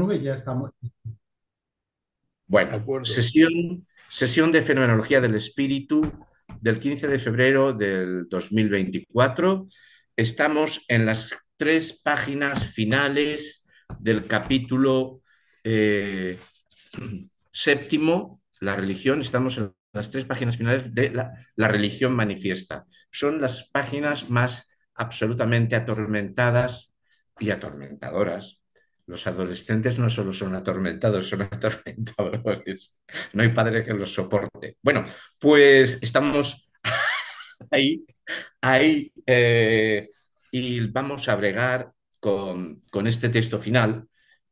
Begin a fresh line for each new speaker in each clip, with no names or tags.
nube ya estamos.
Bueno, sesión, sesión de fenomenología del espíritu del 15 de febrero del 2024. Estamos en las tres páginas finales del capítulo eh, séptimo, la religión. Estamos en las tres páginas finales de la, la religión manifiesta. Son las páginas más absolutamente atormentadas y atormentadoras los adolescentes no solo son atormentados, son atormentadores. No hay padre que los soporte. Bueno, pues estamos ahí, ahí, eh, y vamos a bregar con, con este texto final,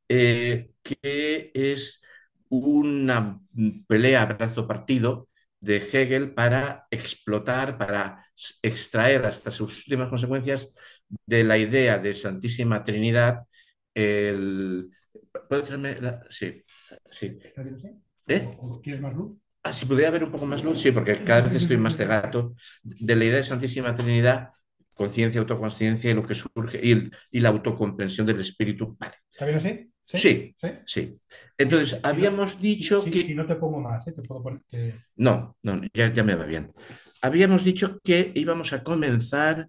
eh, que es una pelea brazo partido de Hegel para explotar, para extraer hasta sus últimas consecuencias de la idea de Santísima Trinidad el... ¿Puedo traerme la... Sí, sí.
¿Está bien así?
¿Eh?
¿O quieres más luz?
Ah, si pudiera haber un poco más luz, sí, porque cada vez estoy más cegato de la idea de Santísima Trinidad, conciencia, autoconsciencia y lo que surge, y, el, y, la autocomprensión del espíritu. Vale.
¿Está bien así?
Sí, sí. ¿Sí? sí. Entonces, si habíamos
no,
dicho
si,
que...
Si no te pongo más, ¿eh? te puedo poner que...
No, no, ya, ya me va bien. Habíamos dicho que íbamos a comenzar...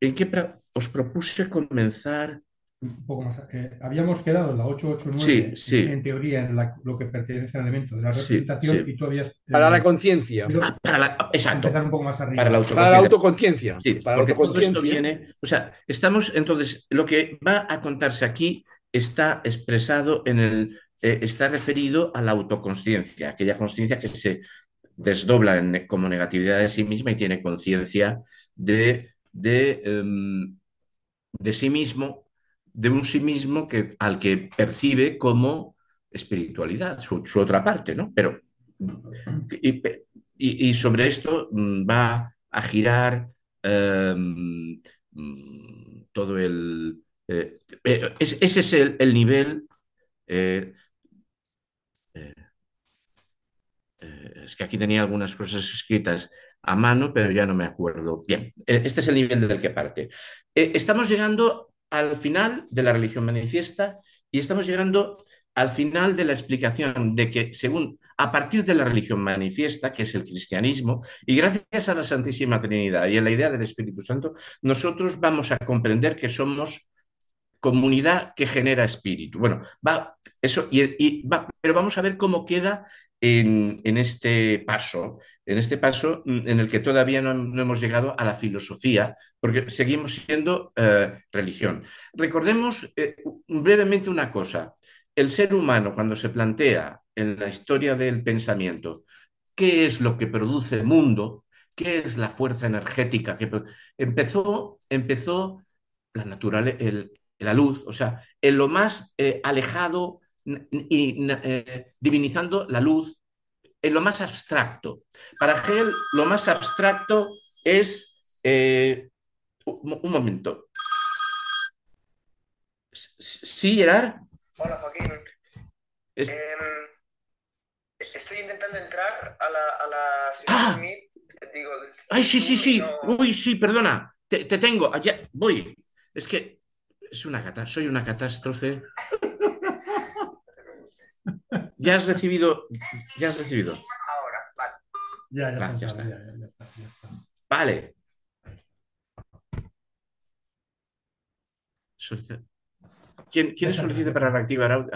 ¿En qué pra... os propuse comenzar
un poco más. Eh, habíamos quedado en la 889,
sí, sí.
en teoría, en la, lo que pertenece al elemento de la representación,
sí,
y tú habías. Eh,
para la conciencia.
Ah, para la, exacto.
Empezar un poco más arriba.
Para la
autoconciencia. Para la autoconciencia.
Sí,
para
porque
la autoconciencia.
todo esto viene. O sea, estamos. Entonces, lo que va a contarse aquí está expresado en el. Eh, está referido a la autoconsciencia, aquella conciencia que se desdobla en, como negatividad de sí misma y tiene conciencia de, de, um, de sí mismo de un sí mismo que, al que percibe como espiritualidad, su, otra parte, ¿no? Pero, y, sobre esto va a girar um, todo el... Eh, ese es el, el nivel... Eh, eh, es que aquí tenía algunas cosas escritas a mano, pero ya no me acuerdo. Bien, este es el nivel del que parte. estamos llegando al final de la religión manifiesta y estamos llegando al final de la explicación de que, según a partir de la religión manifiesta, que es el cristianismo, y gracias a la Santísima Trinidad y a la idea del Espíritu Santo, nosotros vamos a comprender que somos comunidad que genera espíritu. Bueno, va eso, y, va, pero vamos a ver cómo queda en, este paso, en este paso en el que todavía no, no hemos llegado a la filosofía, porque seguimos siendo eh, religión. Recordemos eh, brevemente una cosa. El ser humano, cuando se plantea en la historia del pensamiento qué es lo que produce el mundo, qué es la fuerza energética que empezó, empezó la naturaleza, la luz, o sea, en lo más eh, alejado y divinizando la luz en lo más abstracto. Para Hegel, lo más abstracto es. Eh, un, un, momento. ¿Sí, Gerard?
Hola, Joaquín. Es... Eh, estoy intentando entrar a la, a la
¡Ah! Digo, Ay, sí, sí, sí. No... Uy, sí, perdona. Te, te tengo. Allá voy. Es que es una catástrofe. Soy una catástrofe. Ya has recibido. Ya has recibido.
Ahora, vale.
Ya, ya,
ya está.
ya, ya está, ya está.
Vale. Solicita- ¿Quién, quién solicita para reactivar audio?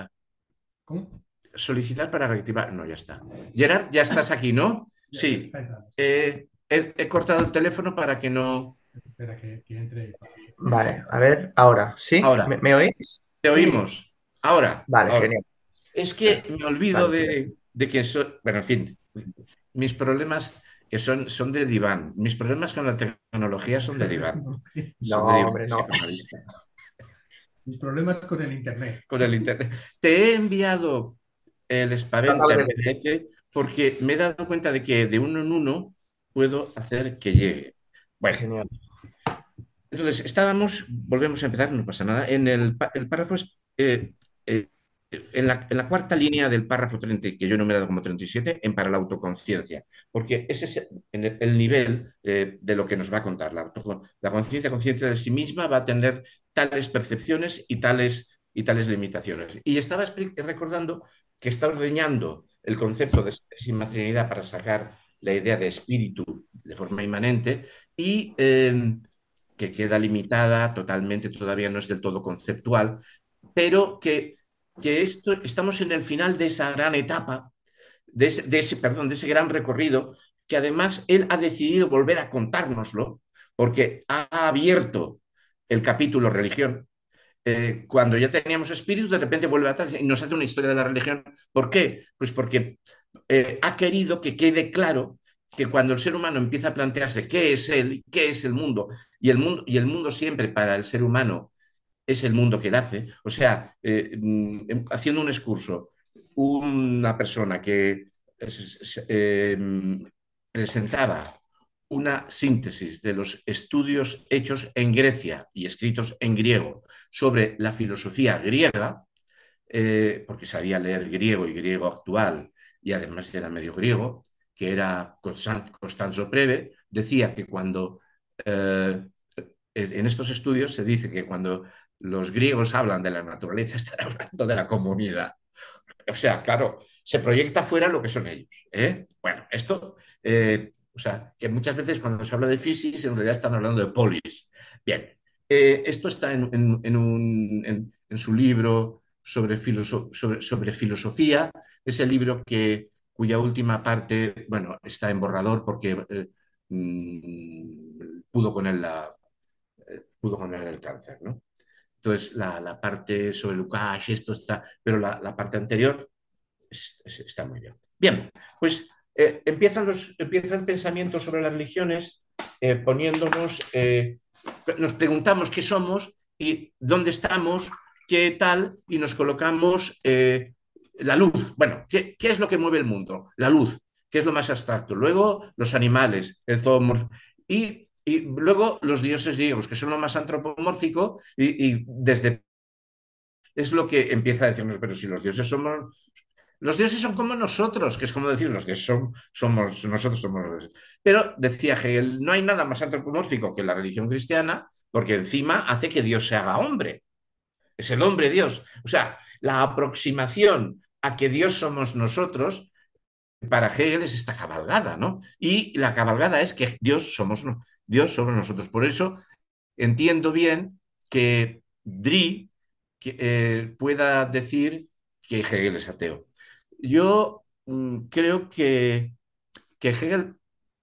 ¿Cómo?
Solicitar para reactivar. No, ya está. Gerard, ya estás aquí, ¿no?
Ya,
Sí. Eh, he, he cortado el teléfono para que no.
Espera que, que entre.
Vale, a ver, ahora, ¿sí?
Ahora.
¿Me, me oís?
Te oímos. Ahora.
Vale,
ahora.
genial.
Es que me olvido de, de que soy. Bueno, en fin. Mis problemas que son, son de diván. Mis problemas con la tecnología son de diván. Son
No,
de diván
hombre, no.
Mis problemas con el internet.
Con el internet. Te he enviado el PDF porque me he dado cuenta de que de uno en uno puedo hacer que llegue. Bueno,
Genial.
entonces estábamos, volvemos a empezar, no pasa nada. En el párrafo es, eh, eh, en la, en la cuarta línea del párrafo 30, que yo he numerado como 37, en para la autoconciencia, porque ese es el, el nivel eh, de lo que nos va a contar. La, la conciencia, conciencia de sí misma, va a tener tales percepciones y tales, y tales limitaciones. Y estaba recordando que está ordeñando el concepto de Santísima Trinidad para sacar la idea de espíritu de forma inmanente y em, que queda limitada totalmente, todavía no es del todo conceptual, pero que, que esto, estamos en el final de esa gran etapa, de ese, perdón, de ese gran recorrido, que además él ha decidido volver a contárnoslo, porque ha abierto el capítulo religión. Eh, cuando ya teníamos espíritu, de repente vuelve atrás y nos hace una historia de la religión. ¿Por qué? Pues porque eh, ha querido que quede claro que cuando el ser humano empieza a plantearse qué es él, qué es el mundo, y el mundo, y el mundo siempre para el ser humano es el mundo que él hace, o sea, eh, mm, em, haciendo un excurso, una persona que em, presentaba una síntesis de los estudios hechos en Grecia y escritos en griego sobre la filosofía griega, eh, porque sabía leer griego y griego actual, y además era medio griego, que era Costanzo Preve, decía que cuando eh, en estos estudios se dice que cuando los griegos hablan de la naturaleza están hablando de la comunidad. O sea, claro, se proyecta fuera lo que son ellos. ¿eh? Bueno, esto, eh, o sea, que muchas veces cuando se habla de física en realidad están hablando de polis. Bien, esto está en, su libro sobre, filosofía, es el libro que, cuya última parte, bueno, está en borrador porque eh, mm, pudo, con eh, pudo con él el cáncer, ¿no? Entonces, la, parte sobre Lukács, esto está, pero la, parte anterior está muy bien. Bien, pues eh, empiezan los, empieza el pensamiento sobre las religiones poniéndonos, nos preguntamos qué somos y dónde estamos qué tal y nos colocamos eh, la luz. Bueno, ¿qué, es lo que mueve el mundo? La luz, que es lo más abstracto. Luego los animales, el zoomorfo. Y, luego los dioses griegos, que son lo más antropomórfico y, desde... Es lo que empieza a decirnos, pero si los dioses somos... Los dioses son como nosotros, que es como decir, los son, somos, nosotros somos los dioses. Pero decía Hegel, no hay nada más antropomórfico que la religión cristiana, porque encima hace que Dios se haga hombre es el hombre Dios. O sea, la aproximación a que Dios somos nosotros, para Hegel es esta cabalgada, ¿no? Y la cabalgada es que Dios somos, Dios somos nosotros. Por eso entiendo bien que Dri eh, pueda decir que Hegel es ateo. Yo mm, creo que, que, Hegel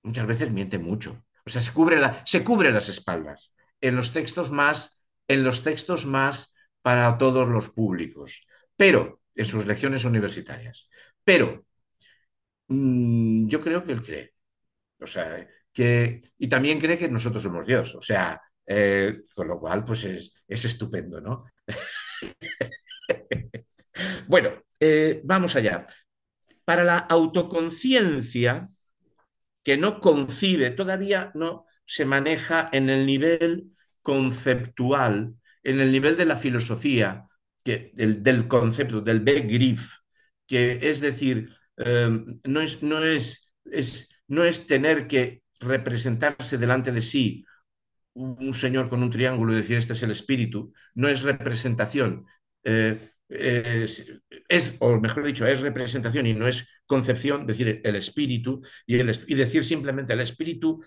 muchas veces miente mucho. O sea, se cubre, se cubre las espaldas en los textos más, en los textos más para todos los públicos, pero en sus lecciones universitarias. Pero mm, yo creo que él cree. O sea, que, y también cree que nosotros somos Dios. O sea, eh, con lo cual, pues es, estupendo, ¿no? bueno, eh, vamos allá. Para la autoconciencia, que no concibe, todavía no se maneja en el nivel conceptual en el nivel de la filosofía, que, del, concepto, del Begriff, que es decir, em, no, es, no, es, es, no es tener que representarse delante de sí un señor con un triángulo y decir este es el espíritu, no es representación, eh, es, o mejor dicho, es representación y no es concepción, decir el espíritu, y, el, y decir simplemente el espíritu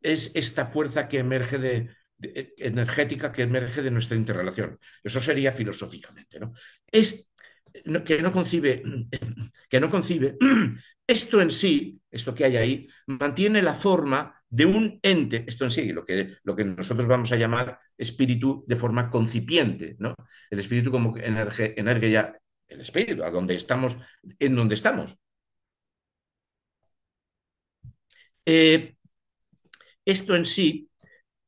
es esta fuerza que emerge de, e, energética que emerge de nuestra interrelación. Eso sería filosóficamente. ¿no? Es, que, no concibe, que no concibe, esto en sí, esto que hay ahí, mantiene la forma de un ente, esto en sí, lo que, lo que nosotros vamos a llamar espíritu de forma concipiente, ¿no? El espíritu como energe, ya el espíritu, a donde estamos, en donde estamos. Eh, esto en sí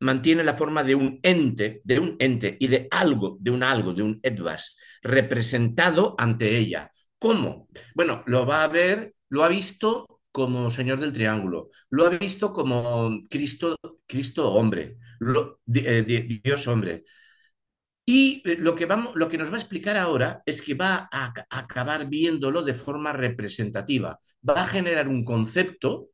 mantiene la forma de un ente, de un ente y de algo, de un algo, de un edvas, representado ante ella. ¿Cómo? Bueno, lo va a ver, lo ha visto como Señor del Triángulo, lo ha visto como Cristo, Cristo hombre, eh, Dios hombre. Y lo que, vamos, lo que nos va a explicar ahora es que va a acabar viéndolo de forma representativa, va a generar un concepto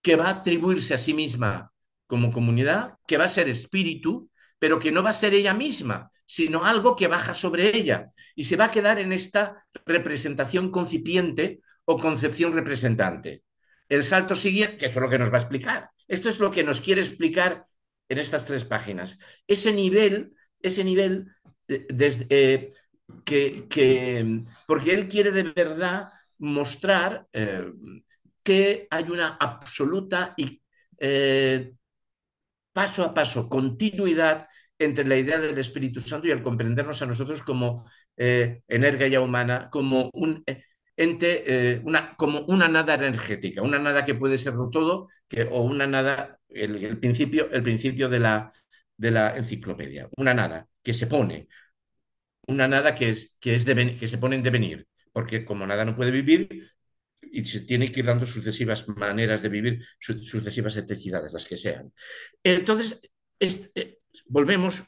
que va a atribuirse a sí misma como comunidad, que va a ser espíritu, pero que no va a ser ella misma, sino algo que baja sobre ella y se va a quedar en esta representación concipiente o concepción representante. El salto siguiente, que es lo que nos va a explicar. Esto es lo que nos quiere explicar en estas tres páginas. Ese nivel, ese nivel eh, que, porque él quiere de verdad mostrar eh, que hay una absoluta y eh, paso a paso continuidad entre la idea del Espíritu Santo y el comprendernos a nosotros como eh, energía humana, como un ente, una, como una nada energética, una nada que puede ser todo, que, o una nada, el, principio, el principio de la, de la enciclopedia, una nada que se pone, una nada que, es, que, es que se pone en devenir, porque como nada no puede vivir y se tiene que ir dando sucesivas maneras de vivir, sucesivas etnicidades, las que sean. Entonces, este, volvemos,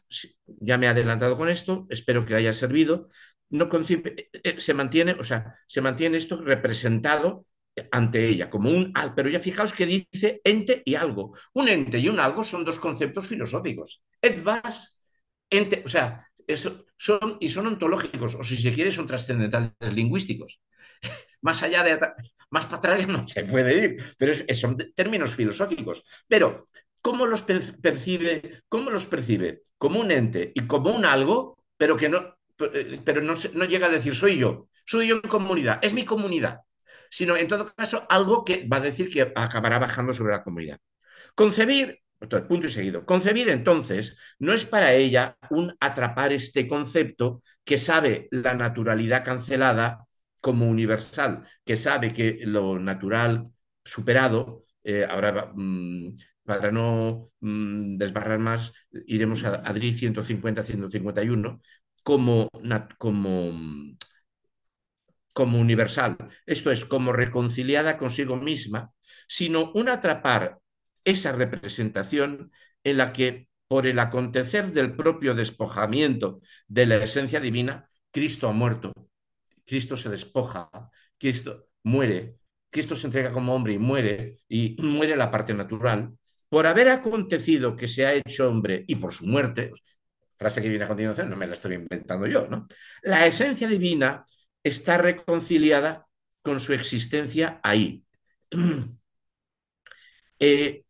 ya me he adelantado con esto, espero que haya servido, no eh, eh, se mantiene, o sea, se mantiene esto representado ante ella, como un, pero ya fijaos que dice ente y algo. Un ente y un algo son dos conceptos filosóficos. Et vas, ente, o sea, eso son, y son ontológicos, o si se quiere, son trascendentales lingüísticos. Más allá de, más para atrás no se puede ir, pero son términos filosóficos. Pero, ¿cómo los percibe? ¿Cómo los percibe? Como un ente y como un algo, pero que no, pero no, llega a decir soy yo, soy yo en comunidad, es mi comunidad, sino en todo caso algo que va a decir que acabará bajando sobre la comunidad. Concebir punto y seguido. Concebir entonces no es para ella un atrapar este concepto que sabe la naturalidad cancelada como universal, que sabe que lo natural superado, eh, ahora mm, para no mm, desbarrar más, iremos a Adri 150-151, como, como, como universal, esto es, como reconciliada consigo misma, sino un atrapar esa representación en la que, por el acontecer del propio despojamiento de la esencia divina, Cristo ha muerto, Cristo se despoja, Cristo muere, Cristo se entrega como hombre y muere, y muere la parte natural, por haber acontecido que se ha hecho hombre y por su muerte, frase que viene a continuación, no me la estoy inventando yo, ¿no? La esencia divina está reconciliada con su existencia ahí. Eh,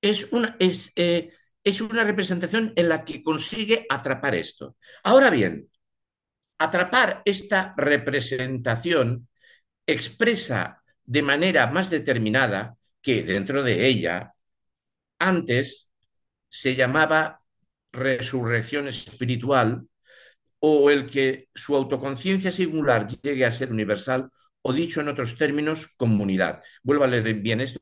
es una, es, eh, es una representación en la que consigue atrapar esto. Ahora bien, atrapar esta representación expresa de manera más determinada que dentro de ella antes se llamaba resurrección espiritual o el que su autoconciencia singular llegue a ser universal o dicho en otros términos, comunidad. Vuelvo a leer bien esto.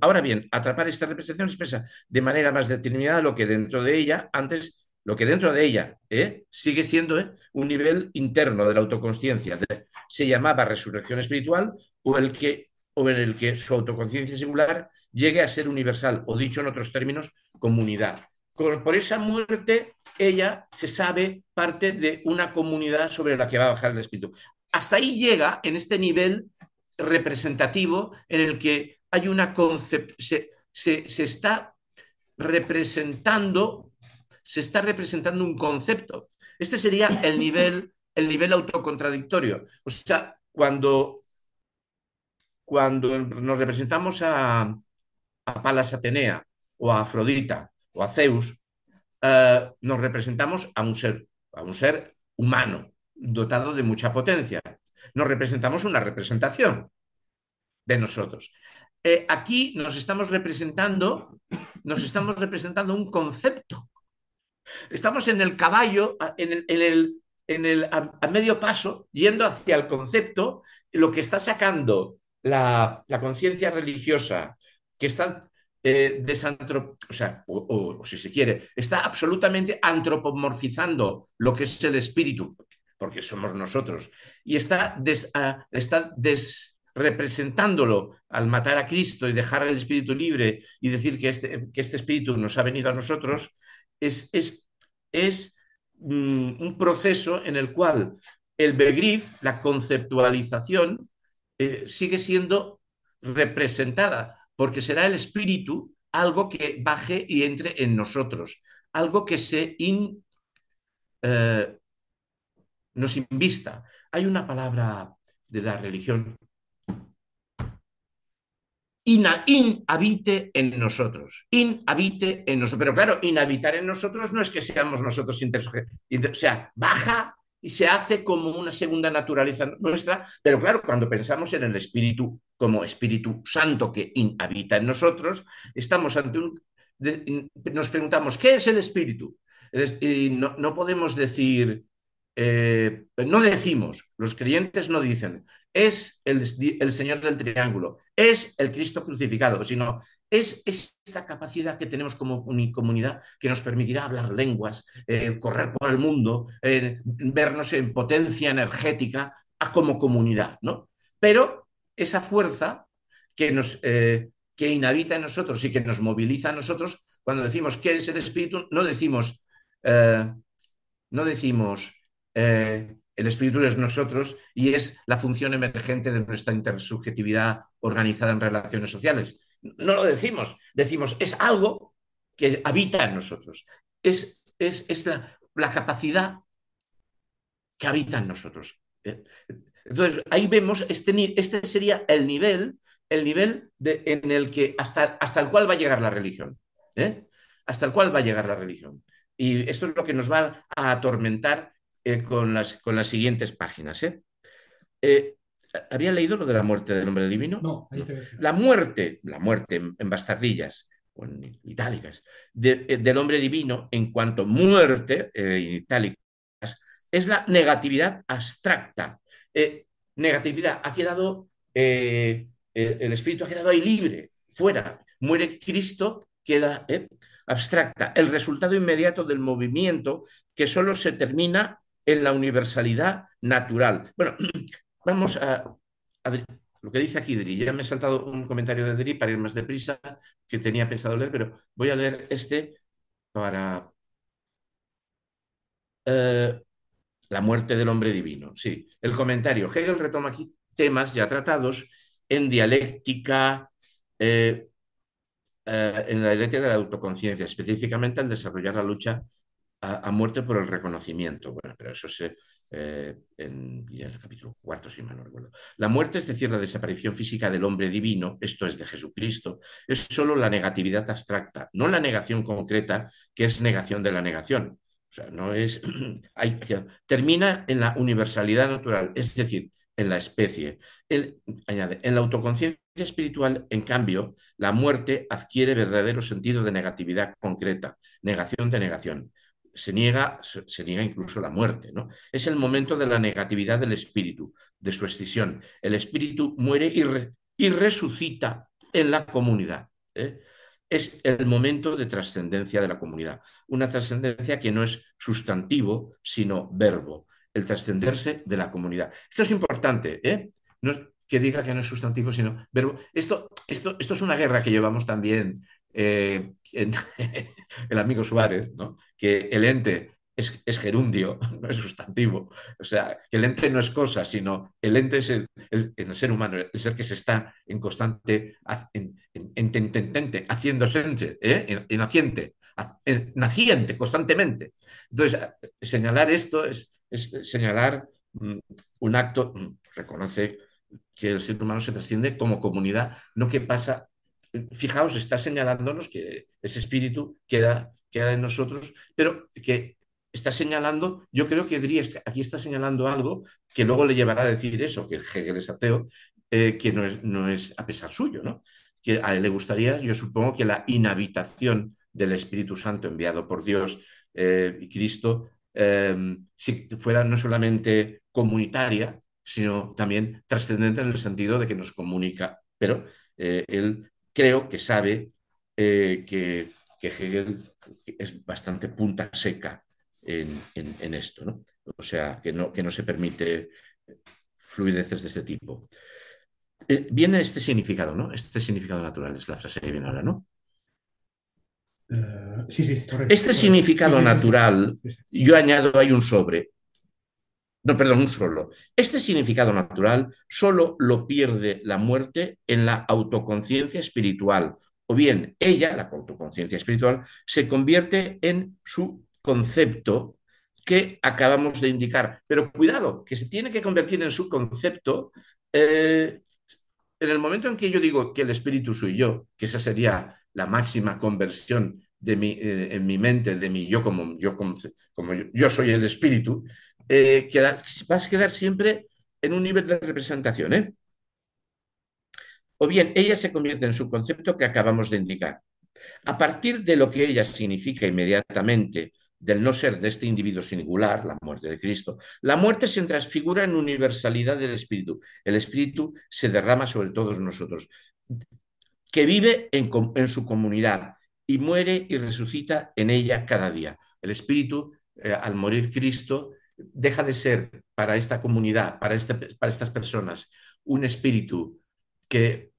Ahora bien, atrapar esta representación expresa de manera más determinada lo que dentro de ella, antes, lo que dentro de ella ¿eh? sigue siendo ¿eh? un nivel interno de la autoconsciencia. se llamaba resurrección espiritual o, el que, o en el que su autoconciencia singular llegue a ser universal, o dicho en otros términos, comunidad. Por esa muerte, ella se sabe parte de una comunidad sobre la que va a bajar el espíritu hasta ahí llega en este nivel representativo en el que hay una concepción, se, está representando, se está representando un concepto. Este sería el nivel, el nivel autocontradictorio. O sea, cuando, cuando nos representamos a, a Palas Atenea o a Afrodita o a Zeus, eh, nos representamos a un ser, a un ser humano, dotado de mucha potencia. Nos representamos una representación de nosotros. Eh, aquí nos estamos representando, nos estamos representando un concepto. Estamos en el caballo, en el, en el, en el a, medio paso, yendo hacia el concepto, lo que está sacando la, conciencia religiosa, que está eh, o sea, o, si se quiere, está absolutamente antropomorfizando lo que es el espíritu, porque somos nosotros, y está, está representándolo al matar a Cristo y dejar el espíritu libre y decir que este, que este espíritu nos ha venido a nosotros, es, es, es mm, un proceso en el cual el Begrif, la conceptualización, eh, sigue siendo representada, porque será el espíritu algo que baje y entre en nosotros, algo que se in, eh, nos invista. Hay una palabra de la religión inhabite en nosotros, inhabite en nosotros. Pero claro, inhabitar en nosotros no es que seamos nosotros o sea, baja y se hace como una segunda naturaleza nuestra, pero claro, cuando pensamos en el Espíritu como Espíritu Santo que inhabita en nosotros, estamos ante un... nos preguntamos, ¿qué es el Espíritu? Y no, no podemos decir, eh, no decimos, los creyentes no dicen, es el, el, Señor del Triángulo, es el Cristo crucificado, sino es esta capacidad que tenemos como comunidad que nos permitirá hablar lenguas, eh, correr por el mundo, eh, vernos en potencia energética como comunidad, ¿no? Pero esa fuerza que nos que inhabita en nosotros y que nos moviliza a nosotros, cuando decimos que es el Espíritu, no decimos, no decimos el espíritu es nosotros y es la función emergente de nuestra intersubjetividad organizada en relaciones sociales. No lo decimos, decimos, es algo que habita en nosotros. Es, es, la, capacidad que habita en nosotros. ¿eh? Entonces, ahí vemos, este, este sería el nivel, el nivel de, en el que hasta, hasta el cual va a llegar la religión. ¿eh? Hasta el cual va a llegar la religión. Y esto es lo que nos va a atormentar eh, con, las, con las siguientes páginas. ¿eh? ¿eh? había leído lo de la muerte del hombre divino?
No,
La muerte, la muerte en, bastardillas o en itálicas, eh, del hombre divino en cuanto muerte en itálicas es la negatividad abstracta. negatividad, ha quedado, el espíritu ha quedado ahí libre, fuera. Muere Cristo, queda abstracta. El resultado inmediato del movimiento que solo se termina en la universalidad natural. Bueno, vamos a, lo que dice aquí Dri. Ya me he saltado un comentario de Dri para ir más deprisa, que tenía pensado leer, pero voy a leer este para eh, la muerte del hombre divino. Sí, el comentario. Hegel retoma aquí temas ya tratados en dialéctica, eh, eh, en la dialéctica de la autoconciencia, específicamente al desarrollar la lucha a, muerte por el reconocimiento. Bueno, pero eso se, eh, en, el capítulo cuarto, si mal. La muerte, es decir, la desaparición física del hombre divino, esto es de Jesucristo, es solo la negatividad abstracta, no la negación concreta, que es negación de la negación. O sea, no es. Hay, termina en la universalidad natural, es decir, en la especie. añade, en la autoconciencia espiritual, en cambio, la muerte adquiere verdadero sentido de negatividad concreta, negación de negación se niega, se niega incluso la muerte. ¿no? Es el momento de la negatividad del espíritu, de su extinción. El espíritu muere y, resucita en la comunidad. ¿eh? Es el momento de trascendencia de la comunidad. Una trascendencia que no es sustantivo, sino verbo. El trascenderse de la comunidad. Esto es importante. ¿eh? No que diga que no es sustantivo, sino verbo. Esto, esto, esto es una guerra que llevamos también eh, el amigo Suárez, ¿no? que el ente es, gerundio, no es sustantivo. O sea, que el ente no es cosa, sino el ente es el, ser humano, el ser que se está en constante, en, en, haciéndose, ¿eh? en, naciente, naciente constantemente. Entonces, señalar esto es, es señalar mm, un acto, mm, reconoce que el ser humano se trasciende como comunidad, no que pasa fijaos, está señalándonos que ese espíritu queda, queda en nosotros, pero que está señalando, yo creo que Dries aquí está señalando algo que luego le llevará a decir eso, que Hegel es ateo, eh, que no es, no es a pesar suyo, ¿no? Que a él le gustaría, yo supongo que la inhabitación del Espíritu Santo enviado por Dios eh, y Cristo, eh, si fuera no solamente comunitaria, sino también trascendente en el sentido de que nos comunica. Pero él creo que sabe eh, que, Hegel es bastante punta seca en, esto, ¿no? O sea, que no, que no se permite fluideces de este tipo. Eh, viene este significado, ¿no? Este significado natural es la frase que viene ahora, ¿no?
Eh, sí, sí, correcto.
Este significado natural, yo añado hay un sobre, no, perdón, un solo. Este significado natural solo lo pierde la muerte en la autoconciencia espiritual, o bien ella, la autoconciencia espiritual, se convierte en su concepto que acabamos de indicar. Pero cuidado, que se tiene que convertir en su concepto. Eh, en el momento en que yo digo que el espíritu soy yo, que esa sería la máxima conversión de mi, eh, en mi mente, de mi yo como yo, como, yo, soy el espíritu, eh, vas a quedar siempre en un nivel de representación. ¿eh? O bien, ella se convierte en su concepto que acabamos de indicar. A partir de lo que ella significa inmediatamente del no ser de este individuo singular, la muerte de Cristo, la muerte se transfigura en universalidad del Espíritu. El Espíritu se derrama sobre todos nosotros, que vive en, en su comunidad y muere y resucita en ella cada día. El Espíritu, eh, al morir Cristo, deja de ser para esta comunidad, para, este, para estas personas, un espíritu que,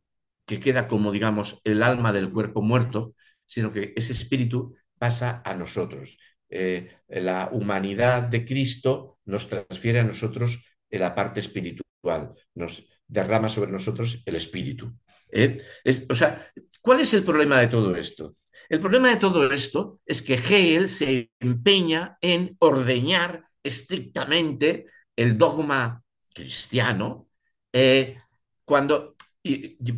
que queda como, digamos, el alma del cuerpo muerto, sino que ese espíritu pasa a nosotros. Eh, la humanidad de Cristo nos transfiere a nosotros en la parte espiritual, nos derrama sobre nosotros el espíritu. ¿eh? o sea, ¿cuál es el problema de todo esto? El problema de todo esto es que Hegel se empeña en ordeñar estrictamente el dogma cristiano eh, cuando,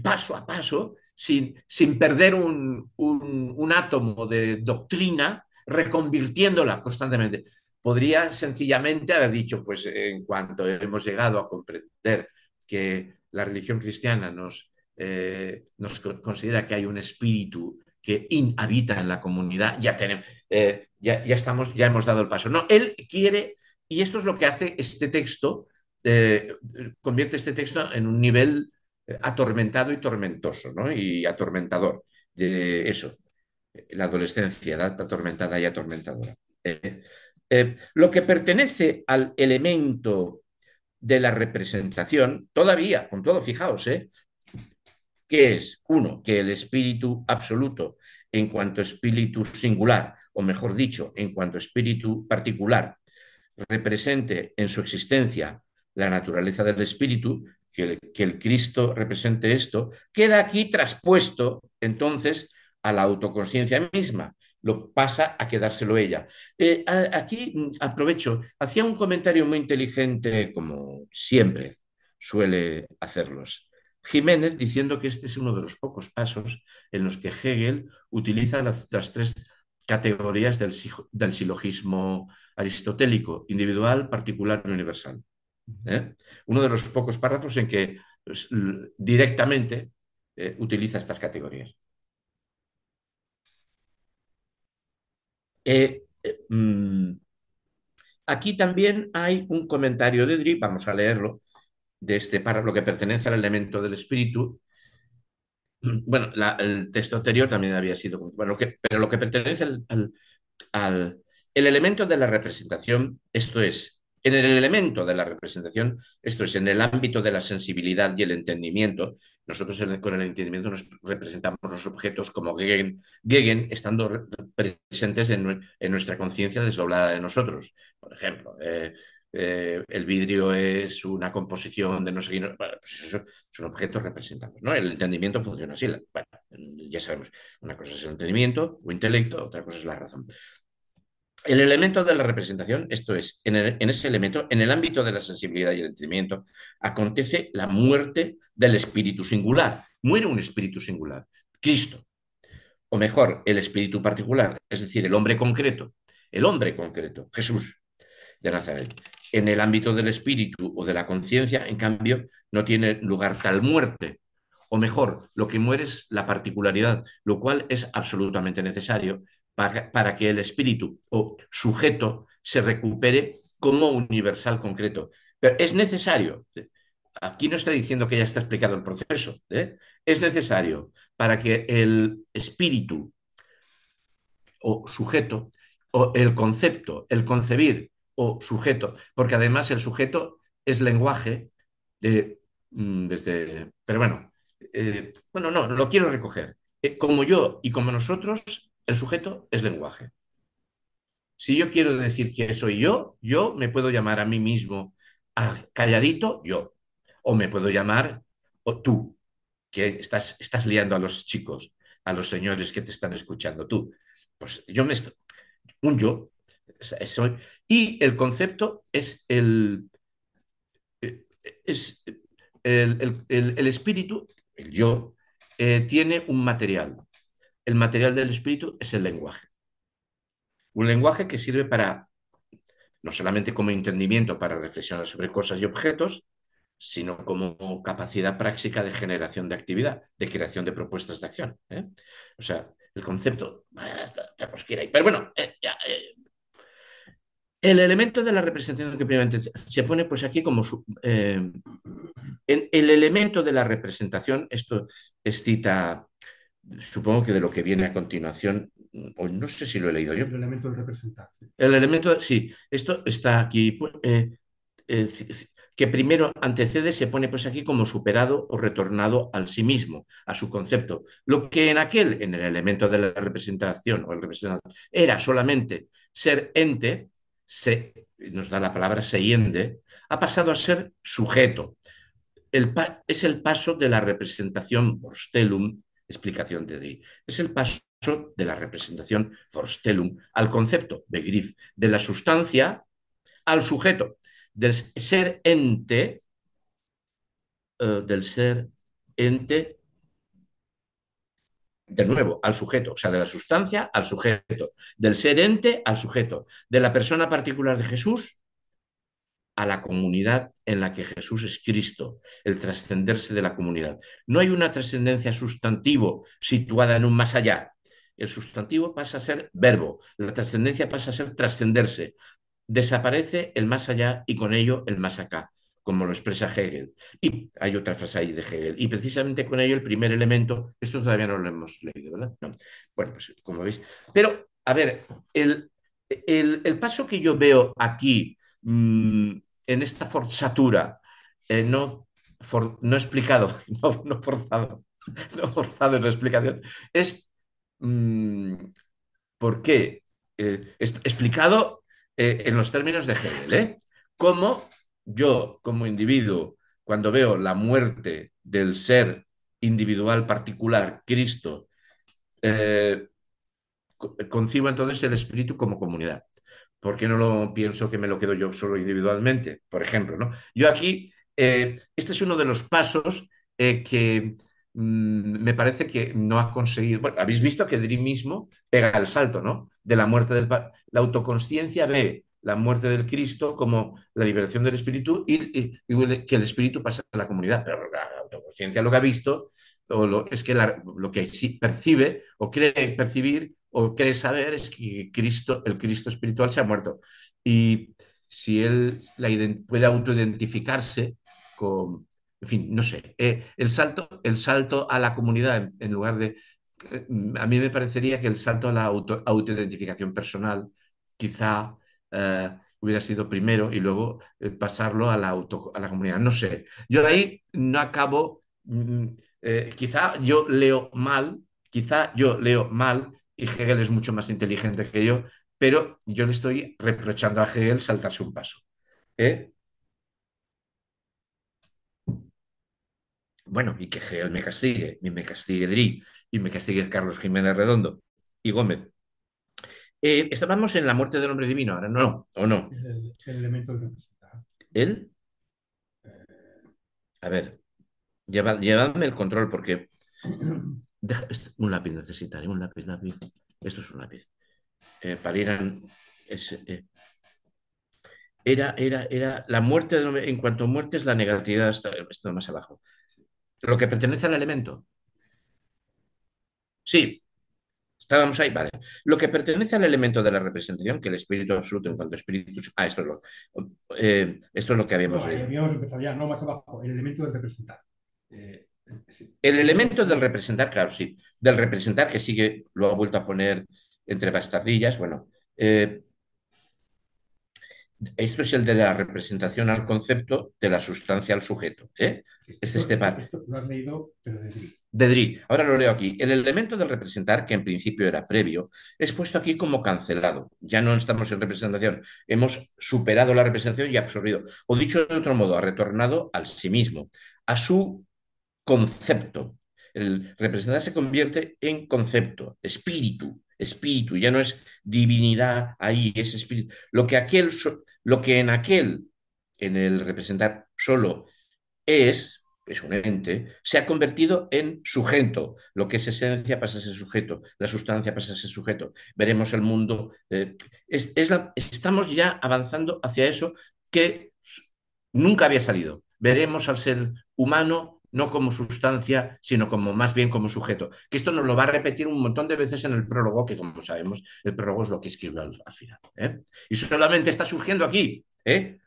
paso a paso, sin, sin perder un, un, átomo de doctrina, reconvirtiéndola constantemente. Podría sencillamente haber dicho, pues en cuanto hemos llegado a comprender que la religión cristiana nos, eh, nos considera que hay un espíritu que habita en la comunidad, ya tenemos, eh, ya, ya, estamos, ya hemos dado el paso. No, él quiere, y esto es lo que hace este texto, eh, convierte este texto en un nivel eh, atormentado y tormentoso, ¿no? Y atormentador de eso, la adolescencia, edad atormentada y atormentadora. lo que pertenece al elemento de la representación, todavía, con todo, fijaos, ¿eh? Que es, uno, que el espíritu absoluto en cuanto espíritu singular, o mejor dicho, en cuanto espíritu particular, represente en su existencia la naturaleza del espíritu, que el, Cristo represente esto, queda aquí traspuesto entonces a la autoconciencia misma, lo pasa a quedárselo ella. Eh, aquí mm, aprovecho, hacía un comentario muy inteligente, como siempre suele hacerlos. Jiménez diciendo que este es uno de los pocos pasos en los que Hegel utiliza las, tres categorías del, silogismo aristotélico, individual, particular y universal. ¿eh? Uno de los pocos párrafos en que pues, directamente eh, utiliza estas categorías. Eh, mm, aquí también hay un comentario de Dri, vamos a leerlo, de este párrafo que pertenece al elemento del espíritu. Bueno, el texto anterior también había sido, bueno, que, pero lo que pertenece al, al, el elemento de la representación, esto es, en el elemento de la representación, esto es, en el ámbito de la sensibilidad y el entendimiento, nosotros con el entendimiento nos representamos los objetos como Gegen, Gegen estando presentes en, en nuestra conciencia desdoblada de nosotros. Por ejemplo, eh, eh, el vidrio es una composición de no sé qué, pues eso son objetos representados, ¿no? El entendimiento funciona así, bueno, ya sabemos, una cosa es el entendimiento o intelecto, otra cosa es la razón. El elemento de la representación, esto es, en, en, ese elemento, en el ámbito de la sensibilidad y el entendimiento, acontece la muerte del espíritu singular. Muere un espíritu singular, Cristo. O mejor, el espíritu particular, es decir, el hombre concreto, el hombre concreto, Jesús de Nazaret. En el ámbito del espíritu o de la conciencia, en cambio, no tiene lugar tal muerte. O mejor, lo que muere es la particularidad, lo cual es absolutamente necesario para, que el espíritu o sujeto se recupere como universal concreto. Pero es necesario, aquí no está diciendo que ya está explicado el proceso, ¿eh? es necesario para que el espíritu o sujeto o el concepto, el concebir o sujeto, porque además el sujeto es lenguaje mm, desde... Pero bueno, eh, bueno, no, lo quiero recoger. Eh, como yo y como nosotros, el sujeto es lenguaje. Si yo quiero decir que soy yo, yo me puedo llamar a mí mismo calladito yo, o me puedo llamar o tú, que estás, estás liando a los chicos, a los señores que te están escuchando tú. Pues yo me... Un yo y el concepto es el, es el, el espíritu, el yo, eh, tiene un material. El material del espíritu es el lenguaje. Un lenguaje que sirve para, no solamente como entendimiento para reflexionar sobre cosas y objetos, sino como capacidad práctica de generación de actividad, de creación de propuestas de acción. ¿eh? O sea, el concepto, pero bueno, eh, el elemento de la representación que primeramente se pone pues aquí como el elemento de la representación, esto es cita, supongo que de lo que viene a continuación, o no sé si lo he leído yo.
El elemento del representante.
El elemento, sí, esto está aquí, pues, eh, eh, que primero antecede, se pone pues aquí como superado o retornado al sí mismo, a su concepto. Lo que en aquel, en el elemento de la representación o el representante, era solamente ser ente, se, nos da la palabra seyende, ha pasado a ser sujeto, es el paso de la representación forstelum, explicación de Dri, es el paso de la representación forstelum al concepto, Begriff, de la sustancia al sujeto, del ser ente, eh, del ser ente, de nuevo, al sujeto, o sea, de la sustancia al sujeto, del ser ente al sujeto, de la persona particular de Jesús a la comunidad en la que Jesús es Cristo, el trascenderse de la comunidad. No hay una trascendencia sustantivo situada en un más allá. El sustantivo pasa a ser verbo, la trascendencia pasa a ser trascenderse. Desaparece el más allá y con ello el más acá, como lo expresa Hegel. Y hay otra frase ahí de Hegel. Y precisamente con ello el primer elemento, esto todavía no lo hemos leído, ¿verdad? Bueno, pues como veis. Pero, a ver, el, el paso que yo veo aquí Mm, en esta forzatura, eh, no, no explicado, no, forzado, no forzado en la explicación, es mm, por qué eh, explicado eh, en los términos de Hegel, cómo yo como individuo, cuando veo la muerte del ser individual particular, Cristo, concibo entonces el espíritu como comunidad. ¿por qué no lo pienso que me lo quedo yo solo individualmente? Por ejemplo, ¿no? Yo aquí, eh, este es uno de los pasos eh, que mm, me parece que no ha conseguido. Bueno, habéis visto que Dri mismo pega el salto, ¿no? De la muerte del. La autoconsciencia ve la muerte del Cristo como la liberación del espíritu y, que el espíritu pasa a la comunidad. Pero la autoconsciencia lo que ha visto es que lo que percibe o cree percibir o cree saber es que Cristo, el Cristo espiritual se ha muerto. Y si él la puede autoidentificarse con, en fin, no sé, eh, el, salto, el salto a la comunidad en, lugar de, eh, a mí me parecería que el salto a la auto, autoidentificación personal quizá eh, hubiera sido primero y luego pasarlo a la, auto, a la comunidad. No sé, yo ahí no acabo, mm, quizá yo leo mal, quizá yo leo mal y Hegel es mucho más inteligente que yo, pero yo le estoy reprochando a Hegel saltarse un paso. ¿eh? Bueno, y que Hegel me castigue, y me castigue Dri, y me castigue Carlos Jiménez Redondo y Gómez. Eh, estábamos en la muerte del hombre divino, ahora no, ¿o no?
El, elemento de
¿Él? A ver, llevadme el control porque un lápiz necesitaré, un lápiz, lápiz. Esto es un lápiz. Eh, para ir a, eh, era, era, era la muerte, en cuanto a muerte es la negatividad, esto más abajo. Lo que pertenece al elemento. Sí, estábamos ahí, vale. Lo que pertenece al elemento de la representación, que el espíritu absoluto en cuanto a espíritu. Ah, esto es lo, eh, esto es lo que habíamos
no, Habíamos empezado ya, no más abajo, el elemento de representar.
El elemento del representar, claro, sí, del representar que sigue, lo ha vuelto a poner entre bastardillas, bueno, eh, esto es el de la representación al concepto de la sustancia al sujeto. ¿eh? es este par.
Esto lo has leído, pero de Dri.
De Dri. Ahora lo leo aquí. El elemento del representar, que en principio era previo, es puesto aquí como cancelado. Ya no estamos en representación. Hemos superado la representación y absorbido. O dicho de otro modo, ha retornado al sí mismo, a su concepto. El representar se convierte en concepto, espíritu, espíritu, ya no es divinidad ahí, es espíritu. Lo que, aquel, lo que en aquel, en el representar solo, es, es un ente, se ha convertido en sujeto. Lo que es esencia pasa a ser sujeto, la sustancia pasa a ser sujeto. Veremos el mundo. Eh, es, estamos ya avanzando hacia eso que nunca había salido. Veremos al ser humano no como sustancia, sino como más bien como sujeto. Que esto nos lo va a repetir un montón de veces en el prólogo, que como sabemos, el prólogo es lo que escribe al, final. ¿eh? Y solamente está surgiendo aquí, ¿eh?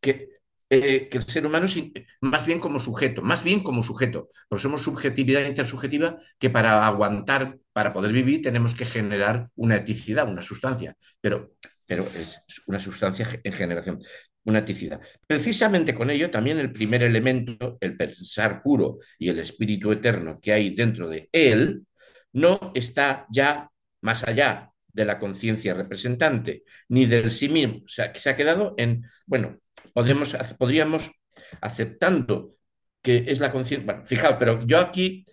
que, eh, que, el ser humano es más bien como sujeto, más bien como sujeto. Porque somos subjetividad intersubjetiva que para aguantar, para poder vivir, tenemos que generar una eticidad, una sustancia. Pero pero es una sustancia en generación una eticidad. Precisamente con ello, también el primer elemento, el pensar puro y el espíritu eterno que hay dentro de él, no está ya más allá de la conciencia representante, ni del sí mismo. O sea, que se ha quedado en, bueno, podemos, podríamos, aceptando que es la conciencia, bueno, fijaos, pero yo aquí,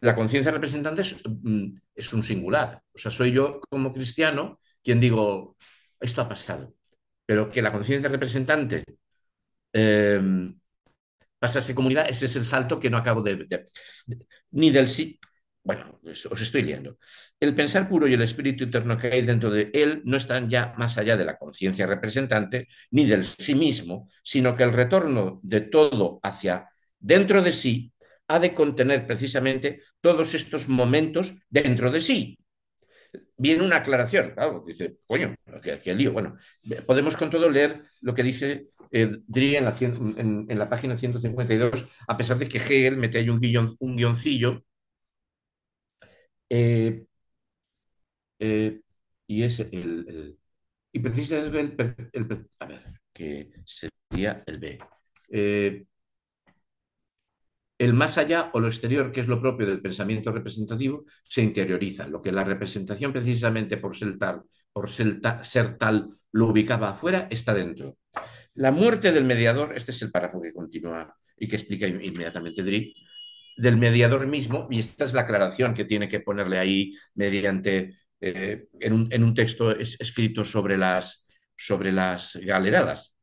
la conciencia representante es, mm, es un singular. O sea, soy yo como cristiano quien digo, esto ha pasado pero que la conciencia representante eh, pasa a ser comunidad, ese es el salto que no acabo de, ni del. Bueno, os estoy liando. El pensar puro y el espíritu eterno que hay dentro de él no están ya más allá de la conciencia representante ni del sí mismo, sino que el retorno de todo hacia dentro de sí ha de contener precisamente todos estos momentos dentro de sí, viene una aclaración. Claro, dice, coño, qué, lío. Bueno, podemos con todo leer lo que dice eh, en la, en, la, página 152, a pesar de que Hegel mete ahí un, guion, un guioncillo. Eh, eh, y es el, y precisamente el, a ver, que sería el B. Eh, el más allá o lo exterior, que es lo propio del pensamiento representativo, se interioriza. Lo que la representación, precisamente por ser tal, por ser, tal lo ubicaba afuera, está dentro. La muerte del mediador, este es el párrafo que continúa y que explica inmediatamente Dri, del mediador mismo, y esta es la aclaración que tiene que ponerle ahí mediante, eh, en, un, texto escrito sobre las, sobre las galeradas.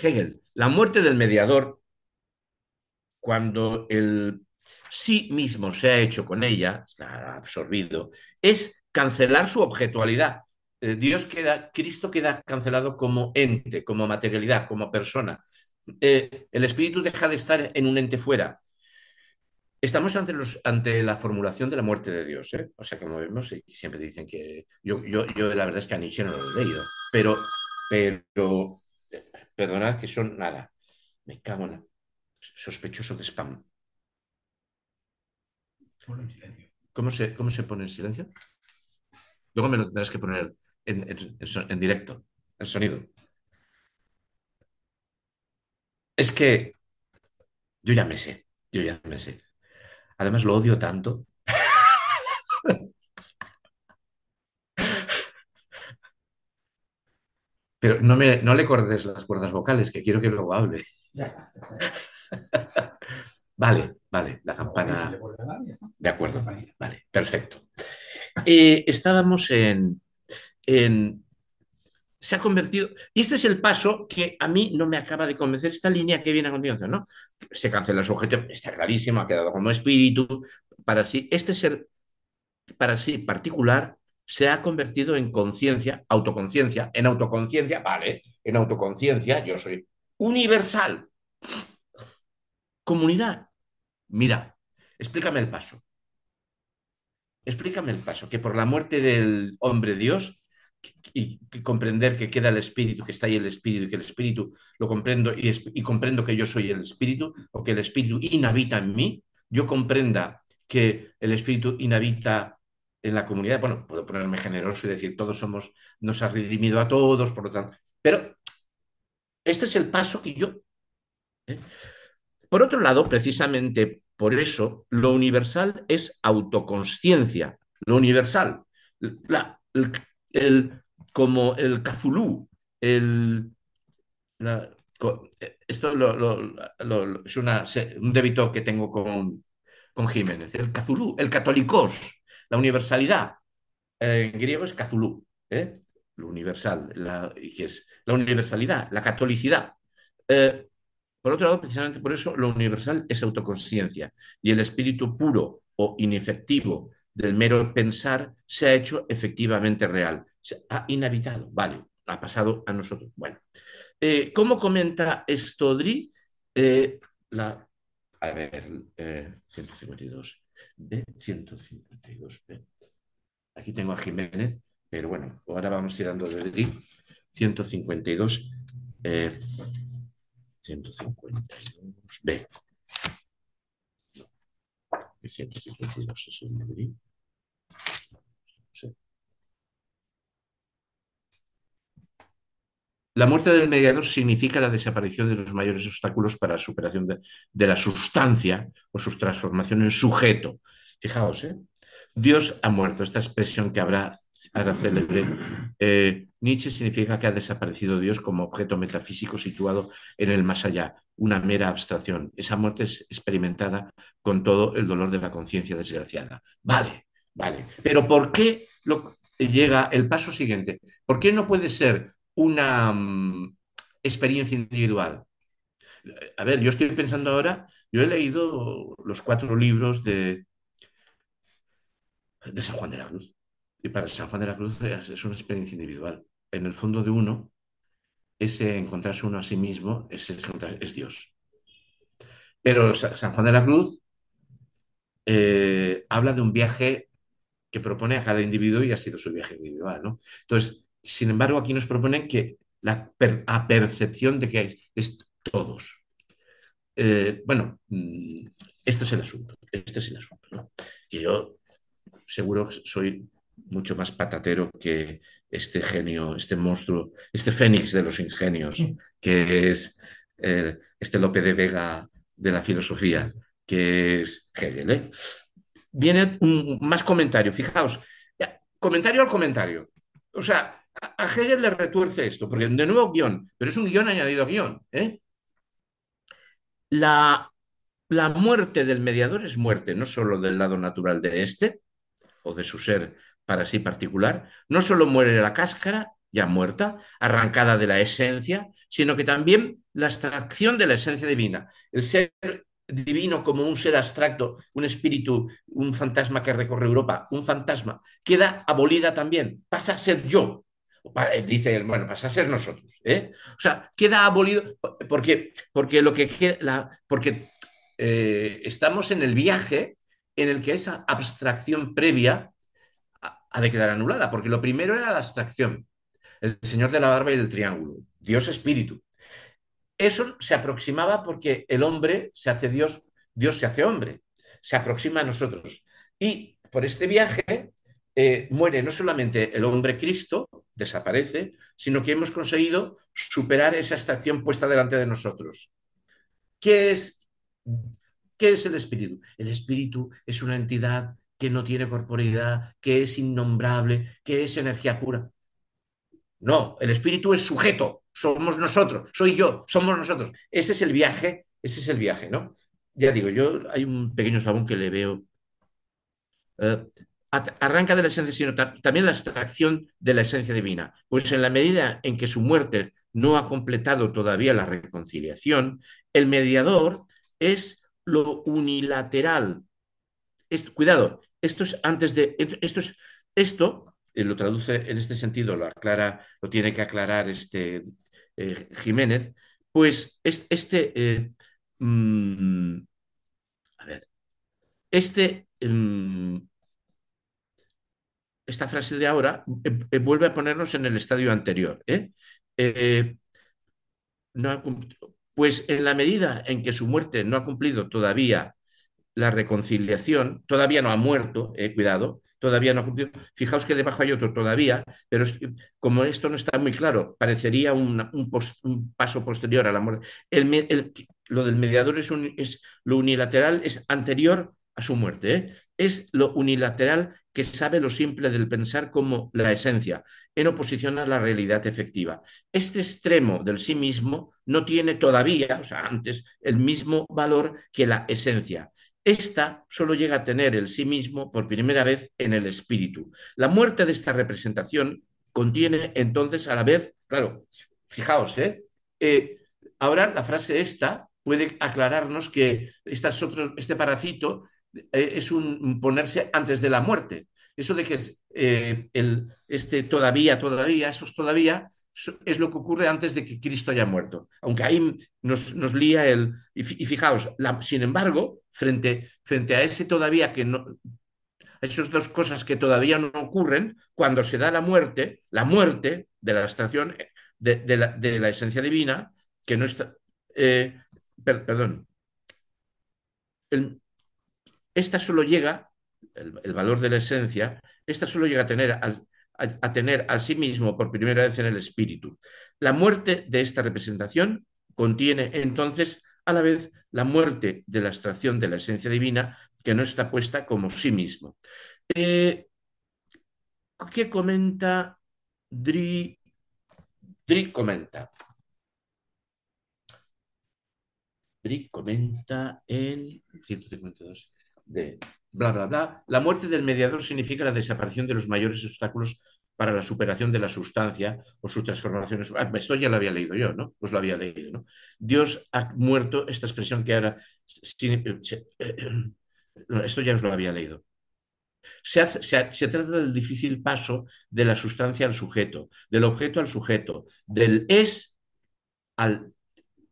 Hegel, la muerte del mediador, cuando el sí mismo se ha hecho con ella, está absorbido, es cancelar su objetualidad. Eh, Dios queda, Cristo queda cancelado como ente, como materialidad, como persona. Eh, el espíritu deja de estar en un ente fuera. Estamos ante, los, ante la formulación de la muerte de Dios. ¿eh? O sea, como vemos, siempre dicen que. Yo, yo, yo la verdad es que a Nietzsche no lo he leído, pero, pero Perdonad que son nada. Me cago en la... Sospechoso de spam.
en silencio.
¿Cómo se, ¿Cómo se pone en silencio? Luego me lo tendrás que poner en, directo, el sonido. Es que yo ya me sé, yo ya me sé. Además lo odio tanto Pero no, me, no le cortes las cuerdas vocales, que quiero que luego hable.
Ya está.
vale, vale, la campana. De acuerdo, vale, perfecto. Eh, estábamos en, en, Se ha convertido. Y este es el paso que a mí no me acaba de convencer, esta línea que viene a continuación, ¿no? Se cancela su objeto, está clarísimo, ha quedado como espíritu. Para sí, este ser para sí particular se ha convertido en conciencia, autoconciencia, en autoconciencia, vale, en autoconciencia yo soy universal. Comunidad. Mira, explícame el paso. Explícame el paso, que por la muerte del hombre Dios y, comprender que queda el espíritu, que está ahí el espíritu, y que el espíritu lo comprendo y, y comprendo que yo soy el espíritu, o que el espíritu inhabita en mí, yo comprenda que el espíritu inhabita en la comunidad, bueno, puedo ponerme generoso y decir, todos somos, nos ha redimido a todos, por lo tanto, pero este es el paso que yo... ¿eh? Por otro lado, precisamente por eso, lo universal es autoconsciencia, lo universal, la, como el cazulú, el... esto es una, un débito que tengo con, con Jiménez, el Cazulú, el Catolicos, la universalidad. en griego es Cazulú, ¿eh? lo universal, la, que es la universalidad, la catolicidad. Eh, por otro lado, precisamente por eso, lo universal es autoconsciencia y el espíritu puro o inefectivo del mero pensar se ha hecho efectivamente real, se ha inhabitado, vale, ha pasado a nosotros. Bueno, eh, ¿cómo comenta Stodri? Eh, la, a ver, 152, B, 152, B. Aquí tengo a Jiménez, pero bueno, ahora vamos tirando de Dri, 152, 152, B. 152 es el Madrid. La muerte del mediador significa la desaparición de los mayores obstáculos para la superación de, de la sustancia o su transformación en sujeto. Fijaos, ¿eh? Dios ha muerto, esta expresión que habrá Eh, Nietzsche significa que ha desaparecido Dios como objeto metafísico situado en el más allá, una mera abstracción. Esa muerte es experimentada con todo el dolor de la conciencia desgraciada. Vale, vale. Pero ¿por qué llega el paso siguiente? ¿Por qué no puede ser una um, experiencia individual? A ver, yo estoy pensando ahora, yo he leído los cuatro libros de, de San Juan de la Cruz. Y para San Juan de la Cruz es una experiencia individual. En el fondo de uno, ese encontrarse uno a sí mismo es, es Dios. Pero San Juan de la Cruz eh, habla de un viaje que propone a cada individuo y ha sido su viaje individual. ¿no? Entonces, sin embargo, aquí nos proponen que la percepción de que hay, es todos. Eh, bueno, mm, esto es el asunto. Este es el asunto. ¿no? Que yo seguro soy mucho más patatero que este genio, este monstruo, este fénix de los ingenios, que es eh, este Lope de Vega de la filosofía, que es Hegel. ¿eh? Viene un, más comentario, fijaos, comentario al comentario. O sea, a Hegel le retuerce esto, porque de nuevo guion, pero es un guion añadido a guion. ¿eh? La, la muerte del mediador es muerte, no solo del lado natural de este, o de su ser para sí particular, no solo muere la cáscara, ya muerta, arrancada de la esencia, sino que también la abstracción de la esencia divina. El ser divino como un ser abstracto, un espíritu, un fantasma que recorre Europa, un fantasma, queda abolida también, pasa a ser yo. Dice, bueno, pasa a ser nosotros. ¿eh? O sea, queda abolido porque, porque lo que queda, porque eh, estamos en el viaje en el que esa abstracción previa ha de quedar anulada, porque lo primero era la abstracción, el señor de la barba y del triángulo, Dios espíritu. Eso se aproximaba porque el hombre se hace Dios, Dios se hace hombre, se aproxima a nosotros. Y por este viaje eh, muere no solamente el hombre Cristo, desaparece, sino que hemos conseguido superar esa abstracción puesta delante de nosotros. ¿Qué es, qué es el espíritu? El espíritu es una entidad que no tiene corporeidad, que es innombrable, que es energía pura. No, el espíritu es sujeto, somos nosotros, soy yo, somos nosotros. Ese es el viaje, ese es el viaje, ¿no? Ya digo, yo hay un pequeño eslabón que le veo. Eh, arranca de la esencia, sino también la extracción de la esencia divina. Pues en la medida en que su muerte no ha completado todavía la reconciliación, el mediador es lo unilateral. Cuidado, esto es antes de. Esto es. Esto eh, lo traduce en este sentido, lo aclara, lo tiene que aclarar este eh, Jiménez. Pues este. Eh, mm, a ver. Este. Mm, esta frase de ahora vuelve a ponernos en el estadio anterior. No pues en la medida en que su muerte no ha cumplido todavía la reconciliación, todavía no ha muerto, eh, cuidado, todavía no ha cumplido. Fijaos que debajo hay otro todavía, pero como esto no está muy claro, parecería un, paso posterior a la muerte. lo del mediador es, es, lo unilateral, es anterior a su muerte. ¿eh? Es lo unilateral que sabe lo simple del pensar como la esencia, en oposición a la realidad efectiva. Este extremo del sí mismo no tiene todavía, o sea, antes, el mismo valor que la esencia esta solo llega a tener el sí mismo por primera vez en el espíritu. La muerte de esta representación contiene entonces a la vez, claro, fijaos, ¿eh? eh ahora la frase esta puede aclararnos que este paracito eh, es un ponerse antes de la muerte. Eso de que eh, el, este todavía, todavía, esos todavía, es lo que ocurre antes de que Cristo haya muerto. Aunque ahí nos, nos lía el... Y, fijaos, sin embargo, frente, frente a ese todavía que no... Esas dos cosas que todavía no ocurren, cuando se da la muerte, la muerte de la abstracción de, de, la, de la, esencia divina, que no está... Eh, perdón. Esta solo llega, el, valor de la esencia, esta solo llega a tener, a, tener a sí mismo por primera vez en el espíritu. La muerte de esta representación contiene entonces a la vez la muerte de la abstracción de la esencia divina que no está puesta como sí mismo. Eh, ¿Qué comenta Dri? Dri comenta. Dri comenta en 152 de bla, bla, bla. La muerte del mediador significa la desaparición de los mayores obstáculos para la superación de la sustancia o sus transformaciones. Ah, esto ya lo había leído yo, ¿no? Pues lo había leído, ¿no? Dios ha muerto, esta expresión que ahora... Esto ya os lo había leído. Se, se, trata del difícil paso de la sustancia al sujeto, del objeto al sujeto, del es al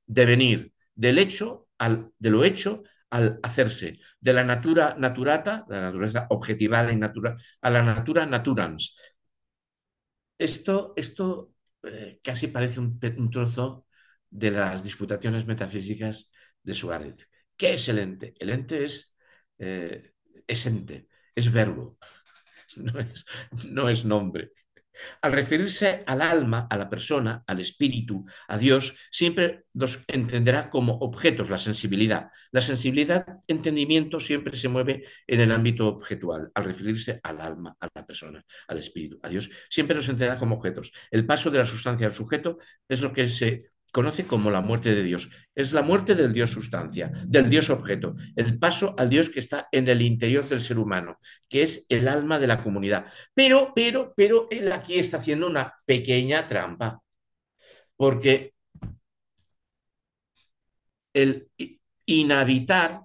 devenir, del hecho al, de lo hecho al hacerse de la natura naturata, la naturaleza objetivada y natural, a la natura naturans. Esto, esto eh, casi parece un, trozo de las disputaciones metafísicas de Suárez. ¿Qué es el ente? El ente es, eh, es ente, es verbo, no es, no es nombre. Al referirse al alma, a la persona, al espíritu, a Dios, siempre los entenderá como objetos, la sensibilidad. La sensibilidad, entendimiento, siempre se mueve en el ámbito objetual. Al referirse al alma, a la persona, al espíritu, a Dios, siempre los entenderá como objetos. El paso de la sustancia al sujeto es lo que se conoce como la muerte de Dios. Es la muerte del Dios sustancia, del Dios objeto, el paso al Dios que está en el interior del ser humano, que es el alma de la comunidad. Pero, pero, pero él aquí está haciendo una pequeña trampa, porque el inhabitar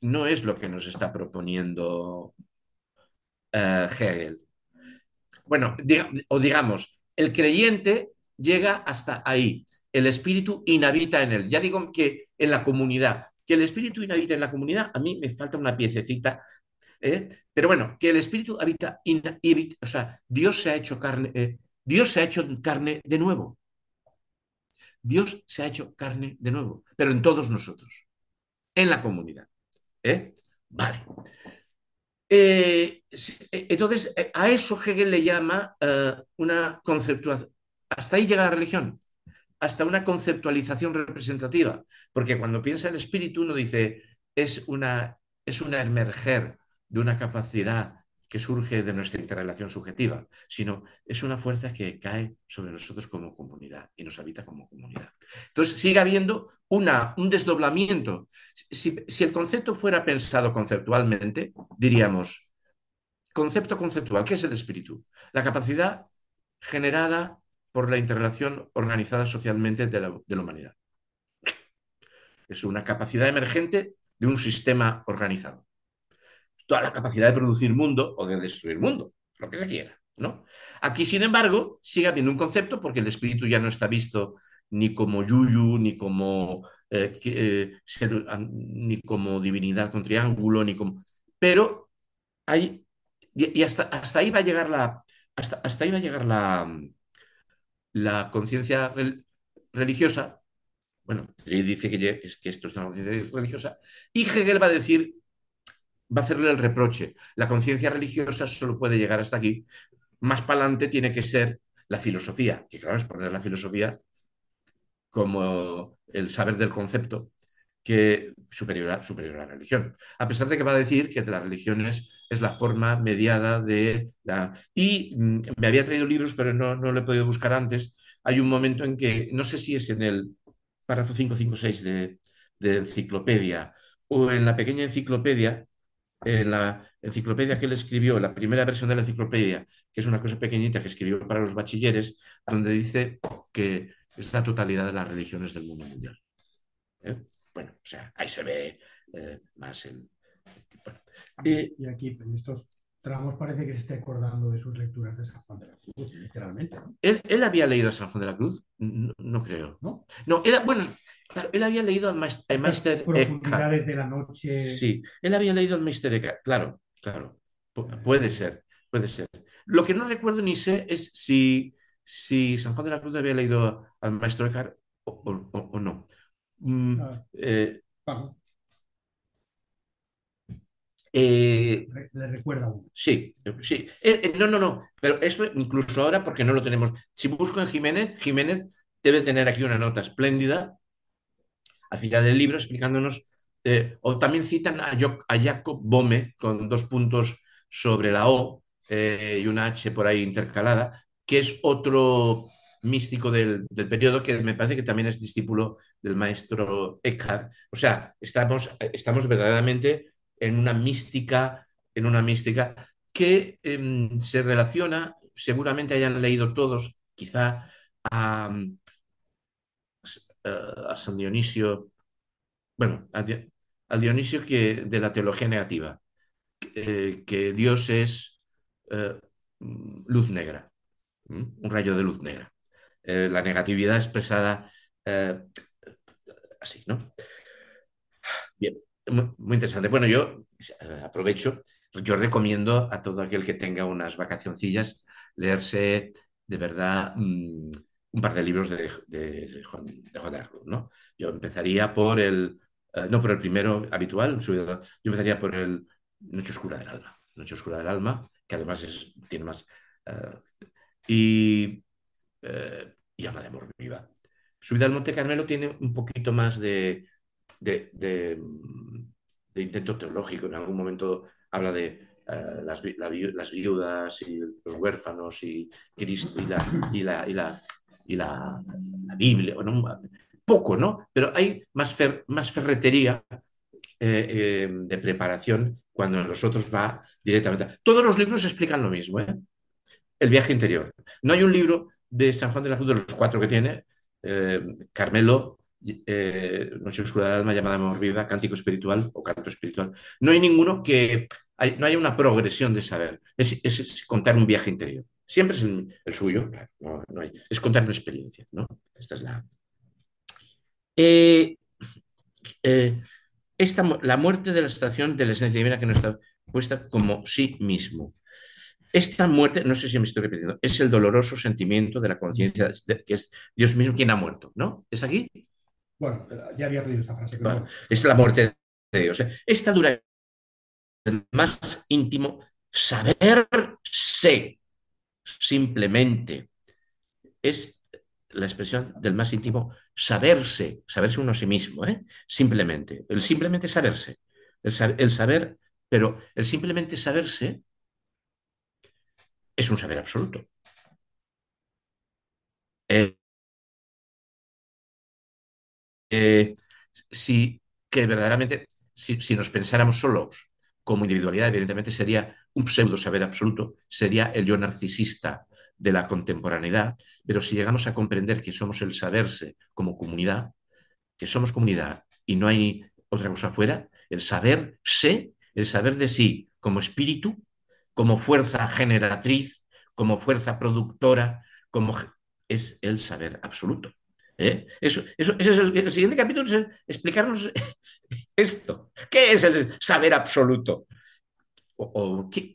no es lo que nos está proponiendo eh, Hegel. Bueno, o digamos, el creyente llega hasta ahí el espíritu inhabita en él. Ya digo que en la comunidad, que el espíritu inhabita en la comunidad, a mí me falta una piececita, ¿eh? pero bueno, que el espíritu habita, o sea, Dios se ha hecho carne, eh, Dios se ha hecho carne de nuevo. Dios se ha hecho carne de nuevo, pero en todos nosotros, en la comunidad. ¿eh? Vale. entonces, a eso Hegel le llama una conceptuación. Hasta ahí llega la religión hasta una conceptualización representativa, porque cuando piensa el espíritu uno dice, es una, es una emerger de una capacidad que surge de nuestra interrelación subjetiva, sino es una fuerza que cae sobre nosotros como comunidad y nos habita como comunidad. Entonces sigue habiendo una, un desdoblamiento. Si, si el concepto fuera pensado conceptualmente, diríamos, concepto conceptual, ¿qué es el espíritu? La capacidad generada por la interrelación organizada socialmente de la, humanidad. Es una capacidad emergente de un sistema organizado. Toda la capacidad de producir mundo o de destruir mundo, lo que se quiera. ¿no? Aquí, sin embargo, sigue habiendo un concepto porque el espíritu ya no está visto ni como yuyu, ni como, eh, eh, ni como divinidad con triángulo, ni como... Pero hay... Y hasta, hasta ahí va a llegar la... Hasta, hasta ahí va a llegar la, la conciencia religiosa, bueno, dice que, es que esto es una conciencia religiosa, y Hegel va a decir, va a hacerle el reproche, la conciencia religiosa solo puede llegar hasta aquí, más para adelante tiene que ser la filosofía, que claro, es poner la filosofía como el saber del concepto que superior a, superior a la religión. A pesar de que va a decir que la religión es, la forma mediada de la... Y mm, me había traído libros, pero no, no lo he podido buscar antes. Hay un momento en que, no sé si es en el párrafo 556 de, de enciclopedia o en la pequeña enciclopedia, en la enciclopedia que él escribió, la primera versión de la enciclopedia, que es una cosa pequeñita que escribió para los bachilleres, donde dice que es la totalidad de las religiones del mundo mundial. ¿Eh? Bueno, o sea, ahí se ve eh, más el... Bueno,
y, y aquí en estos tramos parece que se esté acordando de sus lecturas de San Juan de la Cruz, literalmente. ¿no?
¿Él, él había leído a San Juan de la Cruz? No, no creo.
¿No?
No, era, bueno, claro, él había leído al Meister Eckhart.
Profundidades de la noche.
Sí, él había leído al Meister Eckhart, claro, claro. Pu- puede ser, puede ser. Lo que no recuerdo ni sé es si, si San Juan de la Cruz había leído al Maestro Eckhart o, o- o- no. Mm,
Ah.
eh, eh,
le recuerda a uno.
Sí, sí. Eh, eh, no, no, no. Pero eso incluso ahora porque no lo tenemos. Si busco en Jiménez, Jiménez debe tener aquí una nota espléndida al final del libro explicándonos, o también citan a, Jo- a Jacob Bohme con dos puntos sobre la O y una H por ahí intercalada, que es otro místico del, del periodo que me parece que también es discípulo del maestro Eckhart. O sea, estamos, estamos verdaderamente en una mística, en una mística que em, se relaciona, seguramente hayan leído todos, quizá a, San Dionisio, bueno, a, Di- a Dionisio que, de la teología negativa, eh, que Dios es eh, luz negra, un rayo de luz negra. Eh, la negatividad expresada eh, así, ¿no? Bien, muy, interesante. Bueno, yo eh, aprovecho, yo recomiendo a todo aquel que tenga unas vacacioncillas leerse de verdad mm, un par de libros de, de- Juan, de ¿no? Yo empezaría por el, eh, no por el primero habitual, yo empezaría por el Noche Oscura del Alma, Noche Oscura del Alma, que además es- tiene más... y, eh, y Llama de Amor Viva. Subida al Monte Carmelo tiene un poquito más de, de, intento teológico. En algún momento habla de eh, las, vi- la vi- las viudas y los huérfanos y Cristo y la, y la, y la, y la, Biblia. Poco, ¿no? Pero hay más, más ferretería eh, eh, de preparación cuando en los otros va directamente. Todos los libros explican lo mismo, ¿eh? El viaje interior. No hay un libro de San Juan de la Cruz de los cuatro que tiene, Carmelo, eh, Noche Oscura del Alma, Llamada Amor Viva, Cántico Espiritual o Canto Espiritual. No hay ninguno que no haya una progresión de saber. Es, contar un viaje interior. Siempre es el, suyo, no, hay. Es contar una experiencia, ¿no? Esta es la. Eh, eh, esta, la muerte de la estación de la esencia divina que no está puesta como sí mismo. Esta muerte, no sé si me estoy repitiendo, es el doloroso sentimiento de la conciencia que es Dios mismo quien ha muerto, ¿no? ¿Es aquí?
Bueno, ya había leído esta frase,
Bueno, es la muerte de Dios. ¿eh? Esta dura el más íntimo saberse simplemente. Es la expresión del más íntimo saberse, saberse uno a sí mismo, ¿eh? simplemente. El simplemente saberse. El, el saber, pero el simplemente saberse es un saber absoluto. Eh, eh, si que verdaderamente, si, si nos pensáramos solos como individualidad, evidentemente sería un pseudo saber absoluto, sería el yo narcisista de la contemporaneidad, pero si llegamos a comprender que somos el saberse como comunidad, que somos comunidad y no hay otra cosa afuera, el saber sé, el saber de sí como espíritu, como fuerza generatriz, como fuerza productora, como es el saber absoluto. ¿Eh? Eso, eso, ese es el, siguiente capítulo es explicarnos esto. ¿Qué es el saber absoluto? O, ¿qué?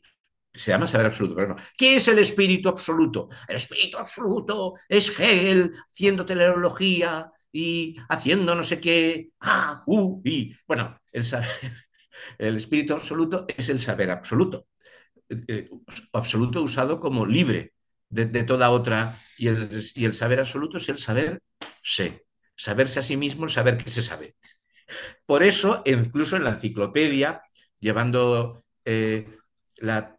Se llama saber absoluto, pero no. ¿Qué es el espíritu absoluto? El espíritu absoluto es Hegel haciendo teleología y haciendo no sé qué. Ah, uh, y. Bueno, el, el espíritu absoluto es el saber absoluto. Eh, eh, absoluto usado como libre de, toda otra. Y el, y el saber absoluto es el saber sé. Saberse a sí mismo, el saber que se sabe. Por eso, incluso en la enciclopedia, llevando eh, la...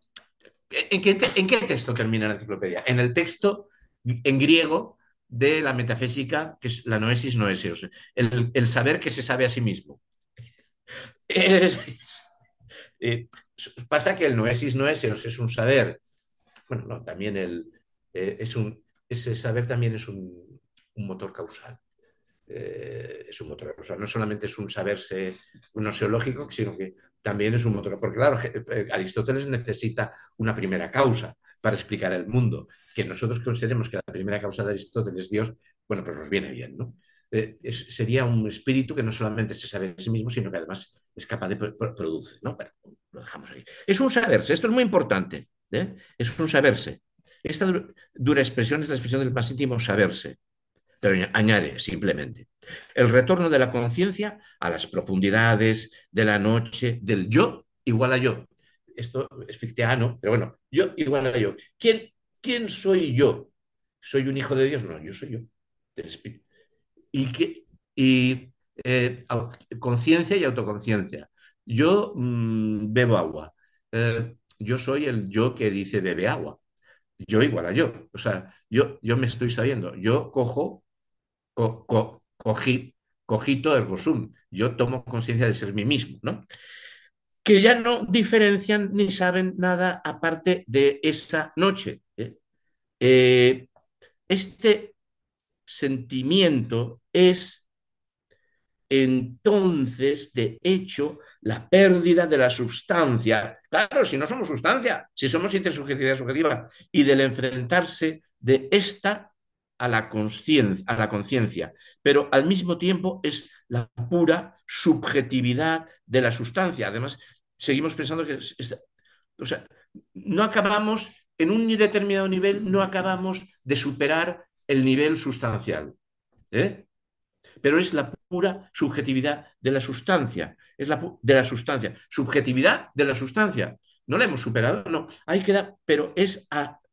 ¿En qué, en qué texto termina la enciclopedia? En el texto en griego de la metafísica, que es la noesis noeseos, el, el saber que se sabe a sí mismo. eh, pasa que el noesis noeseos es un saber, bueno, no, también el, eh, es un, ese saber también es un, motor causal. Eh, es un motor causal. No solamente es un saberse un seológico, sino que también es un motor. Porque, claro, eh, Aristóteles necesita una primera causa para explicar el mundo. Que nosotros consideremos que la primera causa de Aristóteles es Dios, bueno, pues nos viene bien, ¿no? Sería un espíritu que no solamente se sabe en sí mismo, sino que además es capaz de producir, ¿no? Lo dejamos ahí. Es un saberse, esto es muy importante, es un saberse. Esta dura expresión es la expresión del más íntimo saberse, pero añade simplemente el retorno de la conciencia a las profundidades de la noche, del yo igual a yo. Esto es fictiano, pero bueno, yo igual a yo. ¿Quién, quién soy yo? ¿Soy un hijo de Dios? No, yo soy yo, del Espíritu. Y, y eh, conciencia y autoconciencia. Yo mmm, bebo agua. Eh, yo soy el yo que dice bebe agua. Yo igual a yo. O sea, yo, yo me estoy sabiendo. Yo cojo, co, co, cogí, cogito el rosum. Yo tomo conciencia de ser mí mismo, ¿no? Que ya no diferencian ni saben nada aparte de esa noche. ¿eh? Eh, este sentimiento es entonces, de hecho, la pérdida de la sustancia. Claro, si no somos sustancia, si somos intersubjetividad subjetiva, y del enfrentarse de esta a la conciencia, pero al mismo tiempo es la pura subjetividad de la sustancia. Además, seguimos pensando que, o sea, no acabamos, en un determinado nivel, no acabamos de superar el nivel sustancial. ¿eh? Pero es la pura subjetividad de la sustancia, es la de la sustancia, subjetividad de la sustancia. No la hemos superado, no, ahí queda, pero es,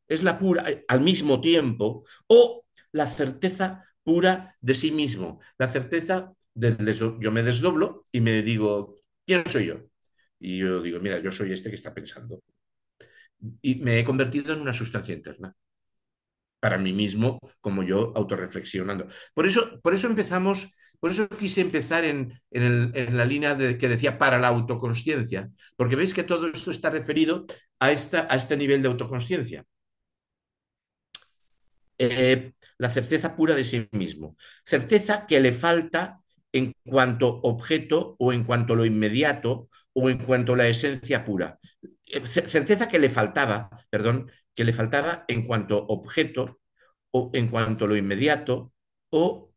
es la pura al mismo tiempo o la certeza pura de sí mismo, la certeza de yo me desdoblo y me digo, ¿quién soy yo? Y yo digo, mira, yo soy este que está pensando. Y me he convertido en una sustancia interna para mí mismo, como yo autorreflexionando. Por eso, por eso empezamos, por eso quise empezar en, en, el, en la línea de, que decía para la autoconsciencia, porque veis que todo esto está referido a, esta, a este nivel de autoconsciencia. Eh, la certeza pura de sí mismo. Certeza que le falta en cuanto objeto o en cuanto lo inmediato o en cuanto la esencia pura. Eh, certeza que le faltaba, perdón, que le faltaba en cuanto objeto o en cuanto lo inmediato o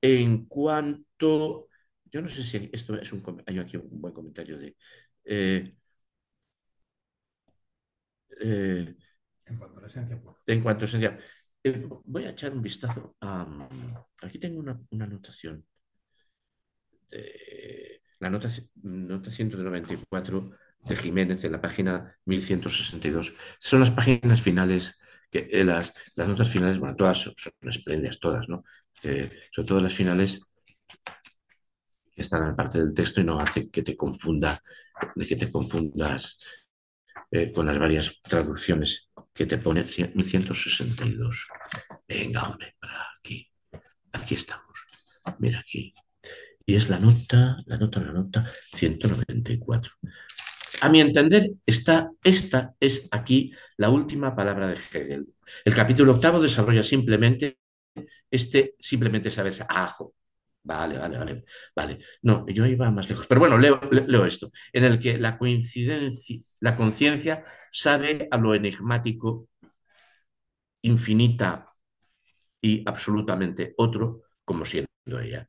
en cuanto, yo no sé si esto es un, hay aquí un buen comentario de... Eh,
eh, en cuanto a la esencia pura.
En cuanto a esencia. Eh, voy a echar un vistazo a... Aquí tengo una, una anotación. La nota, nota 194 de Jiménez en la página 1162. Son las páginas finales, que, eh, las, las, notas finales, bueno, todas son, son espléndidas, todas, ¿no? Eh, sobre todo las finales que están en la parte del texto y no hace que te confunda, de que te confundas eh, con las varias traducciones que te pone 1162. Venga, hombre, para aquí. Aquí estamos. Mira aquí. Y es la nota, la nota, la nota 194. A mi entender, esta, esta es aquí la última palabra de Hegel. El capítulo octavo desarrolla simplemente este, simplemente sabes, ajo. Vale, vale, vale, vale. No, yo iba más lejos. Pero bueno, leo, leo esto, en el que la coincidencia, la conciencia sabe a lo enigmático, infinita y absolutamente otro, como siendo ella.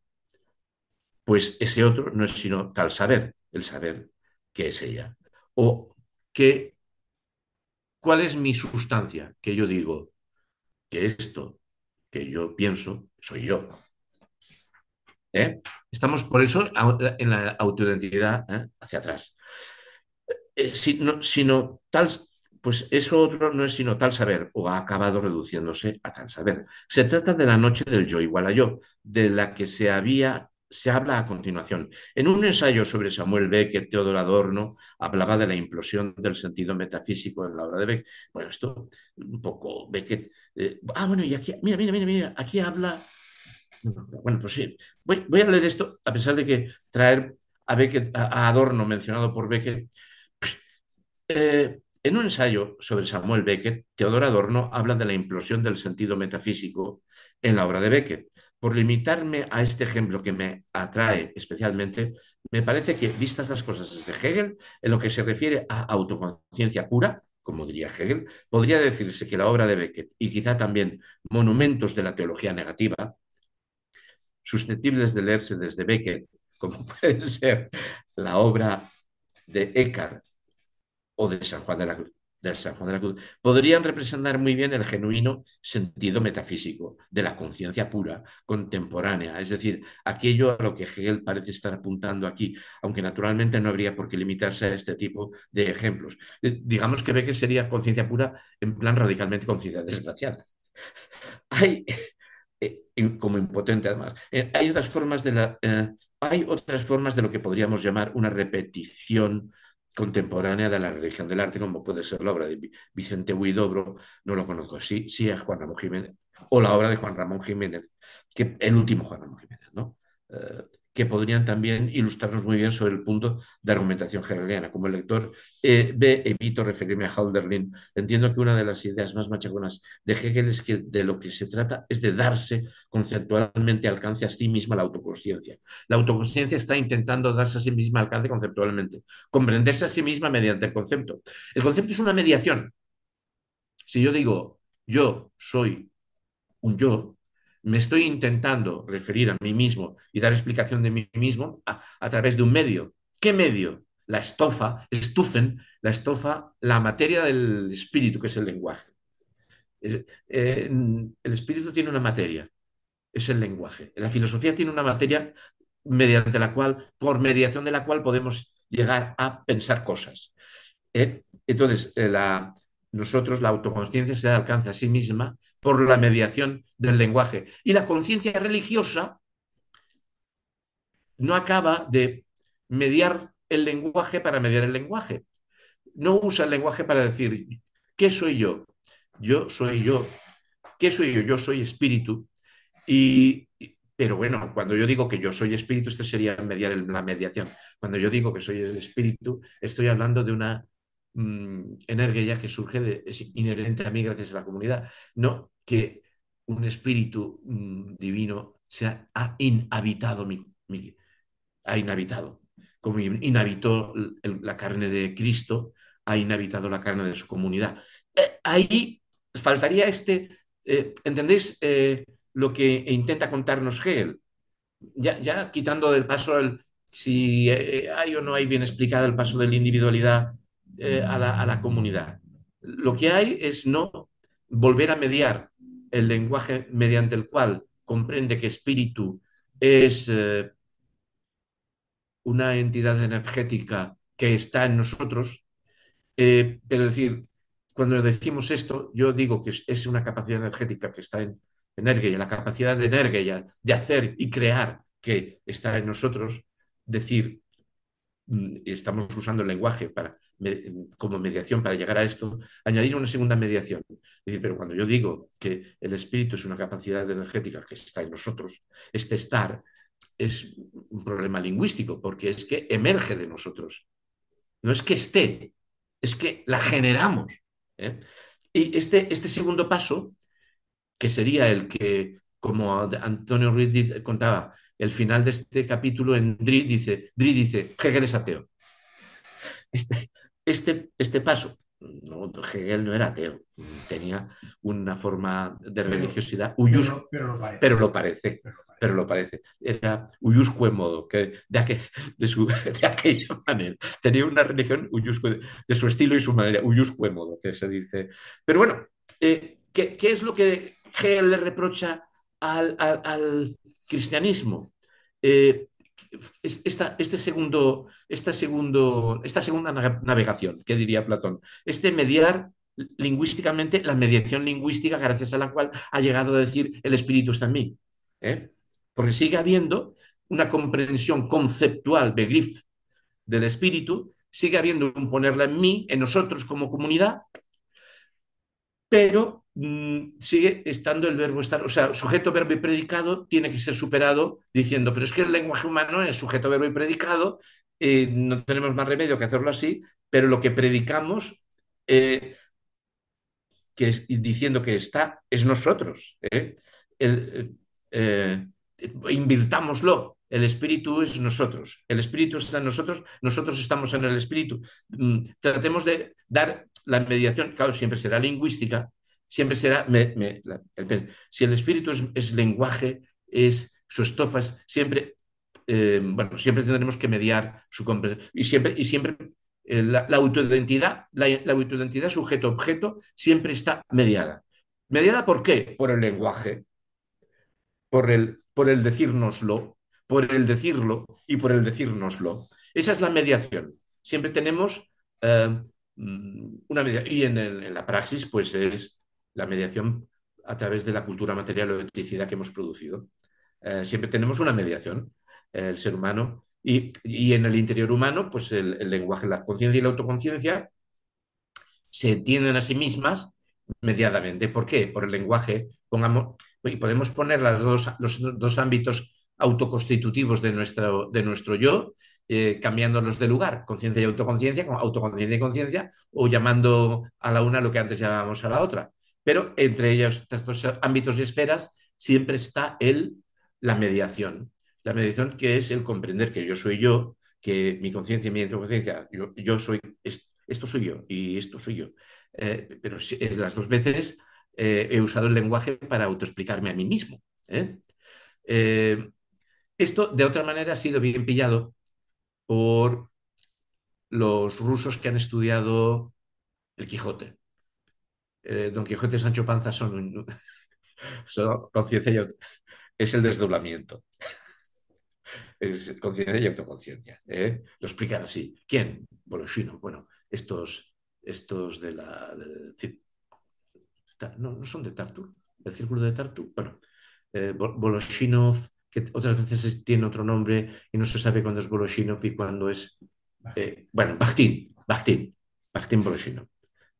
Pues ese otro no es sino tal saber, el saber que es ella. O que, ¿cuál es mi sustancia? Que yo digo que esto que yo pienso soy yo. ¿Eh? Estamos por eso en la autoidentidad ¿eh? hacia atrás. Eh, sino, sino tal, pues eso otro no es sino tal saber, o ha acabado reduciéndose a tal saber. Se trata de la noche del yo igual a yo, de la que se había se habla a continuación. En un ensayo sobre Samuel Beckett, Teodoro Adorno hablaba de la implosión del sentido metafísico en la obra de Beckett. Bueno, esto un poco Beckett. Eh, ah, bueno, y aquí, mira, mira, mira, mira, aquí habla. Bueno, pues sí, voy, voy, a leer esto a pesar de que traer a, Beckett, a Adorno mencionado por Beckett. Eh, en un ensayo sobre Samuel Beckett, Teodoro Adorno habla de la implosión del sentido metafísico en la obra de Beckett. Por limitarme a este ejemplo que me atrae especialmente, me parece que, vistas las cosas desde Hegel, en lo que se refiere a autoconciencia pura, como diría Hegel, podría decirse que la obra de Beckett y quizá también monumentos de la teología negativa, susceptibles de leerse desde Beckett, como puede ser la obra de Eckhart o de San Juan de la Cruz, del San Juan de la Cruz, podrían representar muy bien el genuino sentido metafísico de la conciencia pura, contemporánea, es decir, aquello a lo que Hegel parece estar apuntando aquí, aunque naturalmente no habría por qué limitarse a este tipo de ejemplos. Eh, digamos que ve que sería conciencia pura en plan radicalmente conciencia desgraciada. Hay, eh, como impotente además, eh, hay otras formas de la... hay otras formas de lo que podríamos llamar una repetición contemporánea de la religión del arte, como puede ser la obra de Vicente Huidobro, no lo conozco, sí, sí a Juan Ramón Jiménez, o la obra de Juan Ramón Jiménez, que el último Juan Ramón Jiménez, ¿no? Eh, que podrían también ilustrarnos muy bien sobre el punto de argumentación hegeliana. Como el lector eh, ve, evito referirme a Halderlin. Entiendo que una de las ideas más machaconas de Hegel es que de lo que se trata es de darse conceptualmente alcance a sí misma la autoconsciencia. La autoconsciencia está intentando darse a sí misma alcance conceptualmente, comprenderse a sí misma mediante el concepto. El concepto es una mediación. Si yo digo yo soy un yo, me estoy intentando referir a mí mismo y dar explicación de mí mismo a, través de un medio. ¿Qué medio? La estofa, estufen, la estofa, la materia del espíritu, que es el lenguaje. Eh, el espíritu tiene una materia, es el lenguaje. La filosofía tiene una materia mediante la cual, por mediación de la cual podemos llegar a pensar cosas. Eh, entonces, eh, nosotros la autoconciencia se alcanza a sí misma por la mediación del lenguaje. Y la conciencia religiosa no acaba de mediar el lenguaje para mediar el lenguaje. No usa el lenguaje para decir, ¿qué soy yo? Yo soy yo. ¿Qué soy yo? Yo soy espíritu. Y, pero bueno, cuando yo digo que yo soy espíritu, esto sería mediar la mediación. Cuando yo digo que soy el espíritu, estoy hablando de una mmm, energía que surge es inherente a mí gracias a la comunidad. No que un espíritu mm, divino se ha inhabitado mi, ha inhabitado, como inhabitó la carne de Cristo, ha inhabitado la carne de su comunidad. Eh, ahí faltaría este, eh, ¿entendéis eh, lo que intenta contarnos Hegel? Ya, ya quitando del paso el, si hay o no hay bien explicado el paso de la individualidad a la, a la comunidad. Lo que hay es no volver a mediar el lenguaje mediante el cual comprende que espíritu es eh, una entidad energética que está en nosotros, eh, pero decir, cuando decimos esto, yo digo que es una capacidad energética que está en energía, la capacidad de energía de hacer y crear que está en nosotros, decir, mm, estamos usando el lenguaje para como mediación para llegar a esto, añadir una segunda mediación. Decir, pero cuando yo digo que el espíritu es una capacidad energética que está en nosotros, este estar es un problema lingüístico, porque es que emerge de nosotros. No es que esté, es que la generamos. ¿eh? Y este, este segundo paso, que sería el que, como Antonio Ruiz contaba, el final de este capítulo en Dri dice, Dri dice, Hegel es ateo. Este, este, este paso. No, Hegel no era ateo, tenía una forma de religiosidad, pero, lo parece, pero lo parece. Era uyusque modo, que de, de, su, de, aquella manera. Tenía una religión uyusque, de su estilo y su manera, uyusque modo, que se dice. Pero bueno, eh, ¿qué, ¿qué, es lo que Hegel le reprocha al, al, al cristianismo? Eh, esta, este segundo, esta, segundo, esta segunda navegación, que diría Platón, este mediar lingüísticamente, la mediación lingüística gracias a la cual ha llegado a decir el espíritu está en mí. ¿eh? Porque sigue habiendo una comprensión conceptual, Begriff, del espíritu, sigue habiendo un ponerla en mí, en nosotros como comunidad, pero mm, sigue estando el verbo estar, o sea, sujeto, verbo y predicado tiene que ser superado diciendo, pero es que el lenguaje humano es sujeto, verbo y predicado, eh, no tenemos más remedio que hacerlo así, pero lo que predicamos, eh, que diciendo que está, es nosotros. eh, invirtámoslo. El espíritu es nosotros. El espíritu está en nosotros. Nosotros estamos en el espíritu. Mm, tratemos de dar la mediación. Claro, siempre será lingüística. Siempre será. Si el espíritu es, lenguaje, es su estofa, es, siempre. Eh, bueno, siempre tendremos que mediar su comprensión. Y siempre, y siempre eh, la, la, autoidentidad, la, autoidentidad sujeto-objeto, siempre está mediada. ¿Mediada por qué? Por el lenguaje por el, por el decírnoslo, por el decirlo y por el decírnoslo. Esa es la mediación. Siempre tenemos eh, una mediación. Y en, en, la praxis, pues es la mediación a través de la cultura material o eticidad que hemos producido. Eh, siempre tenemos una mediación, eh, el ser humano. Y, y, en el interior humano, pues el, lenguaje, la conciencia y la autoconciencia se tienen a sí mismas mediadamente. ¿Por qué? Por el lenguaje. Pongamos, y podemos poner las dos, los dos ámbitos autoconstitutivos de nuestro, de nuestro yo, eh, cambiándolos de lugar, conciencia y autoconciencia, autoconciencia y conciencia, o llamando a la una lo que antes llamábamos a la otra. Pero entre ellos, estos dos ámbitos y esferas, siempre está el, la mediación. La mediación que es el comprender que yo soy yo, que mi conciencia y mi autoconciencia, yo, yo soy, esto soy yo y esto soy yo. Eh, pero eh, las dos veces eh, he usado el lenguaje para autoexplicarme a mí mismo. Eh, esto, de otra manera, ha sido bien pillado por los rusos que han estudiado el Quijote. Don Quijote y Sancho Panza son, son conciencia y es el desdoblamiento. Es conciencia y autoconciencia. Lo explican así. ¿Quién? Boloshino. Bueno, estos, estos de la de, no, no son de Tartu, el círculo de Tartu. Bueno, eh, Voloshinov, que otras veces tiene otro nombre y no se sabe cuándo es Voloshinov y cuándo es. Eh, bueno, Bakhtin, Bakhtin, Bakhtin Voloshinov.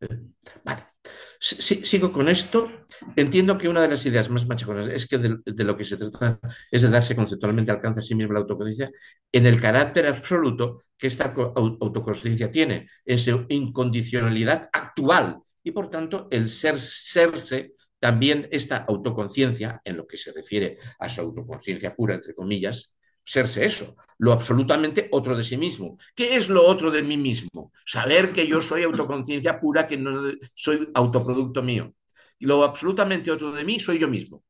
Eh, vale. Si, sigo con esto. Entiendo que una de las ideas más machaconas es que de, lo que se trata es de darse conceptualmente alcance a sí mismo la autoconciencia en el carácter absoluto que esta autoconciencia tiene, en su incondicionalidad actual y por tanto el ser serse también esta autoconciencia en lo que se refiere a su autoconciencia pura entre comillas serse eso lo absolutamente otro de sí mismo qué es lo otro de mí mismo saber que yo soy autoconciencia pura que no soy autoproducto mío y lo absolutamente otro de mí soy yo mismo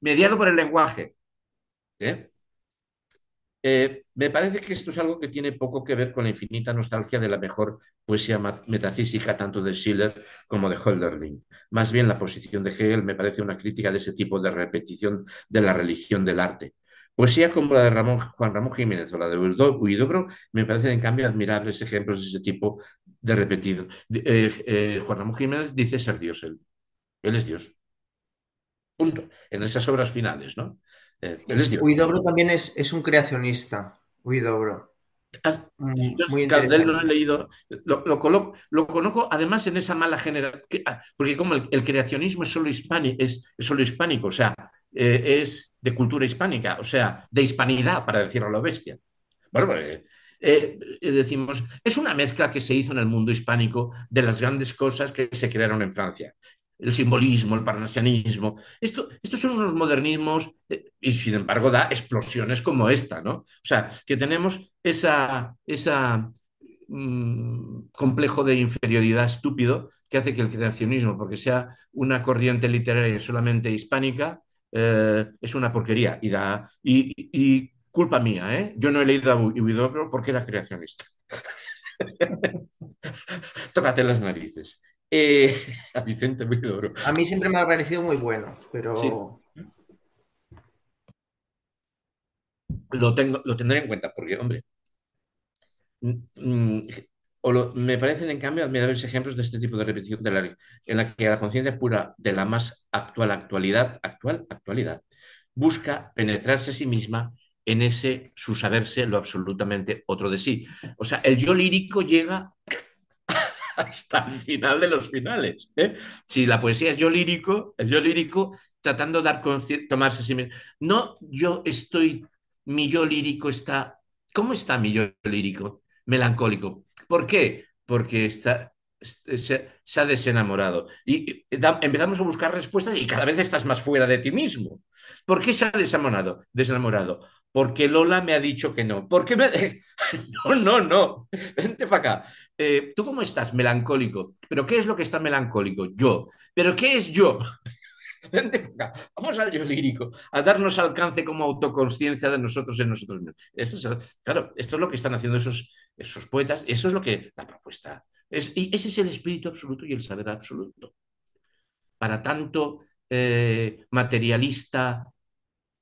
mediado por el lenguaje ¿Eh? Eh, me parece que esto es algo que tiene poco que ver con la infinita nostalgia de la mejor poesía metafísica tanto de Schiller como de Hölderlin. Más bien la posición de Hegel me parece una crítica de ese tipo de repetición de la religión del arte. Poesía como la de Ramón, Juan Ramón Jiménez o la de Huidobro me parecen en cambio admirables ejemplos de ese tipo de repetido. Eh, eh, Juan Ramón Jiménez dice ser Dios él. Él es Dios. Punto. En esas obras finales, ¿no?
Eh, Huidobro también es, es, un creacionista. Huidobro.
Muy, muy Cardel lo he leído, lo, lo, coloco, lo, además en esa mala generación, porque como el, el, creacionismo es solo, hispánico, es, es solo hispánico, o sea, eh, es de cultura hispánica, o sea, de hispanidad, para decirlo a lo bestia. Bueno, pues, eh, decimos, es una mezcla que se hizo en el mundo hispánico de las grandes cosas que se crearon en Francia el simbolismo, el parnasianismo. Esto, estos son unos modernismos eh, y sin embargo da explosiones como esta, ¿no? O sea, que tenemos esa, esa mmm, complejo de inferioridad estúpido que hace que el creacionismo, porque sea una corriente literaria solamente hispánica, eh, es una porquería y, da, y, culpa mía, ¿eh? Yo no he leído a Huidobro porque era creacionista. Tócate las narices. Eh, a Vicente Huidobro.
A mí siempre me ha parecido muy bueno, pero. Sí.
Lo, tengo, lo tendré en cuenta, porque, hombre. Mm, o lo, me parecen, en cambio, admirables ejemplos de este tipo de repetición de la, en la que la conciencia pura de la más actual actualidad, actual actualidad, busca penetrarse a sí misma en ese su saberse lo absolutamente otro de sí. O sea, el yo lírico llega hasta el final de los finales. ¿eh? Si la poesía es yo lírico, el yo lírico tratando de dar tomarse a mismo. No, yo estoy, mi yo lírico está, ¿cómo está mi yo lírico? Melancólico. ¿Por qué? Porque está, se, se, ha desenamorado. Y empezamos a buscar respuestas y cada vez estás más fuera de ti mismo. ¿Por qué se ha desenamorado? desenamorado? Porque Lola me ha dicho que no. ¿Por qué me.? No, no, no. Vente para acá. Eh, ¿Tú cómo estás? Melancólico. ¿Pero qué es lo que está melancólico? Yo. ¿Pero qué es yo? Vente para acá. Vamos al yo lírico, a darnos alcance como autoconsciencia de nosotros en nosotros mismos. Esto es, claro, esto es lo que están haciendo esos, esos poetas. Eso es lo que la propuesta es. Y ese es el espíritu absoluto y el saber absoluto. Para tanto eh, materialista,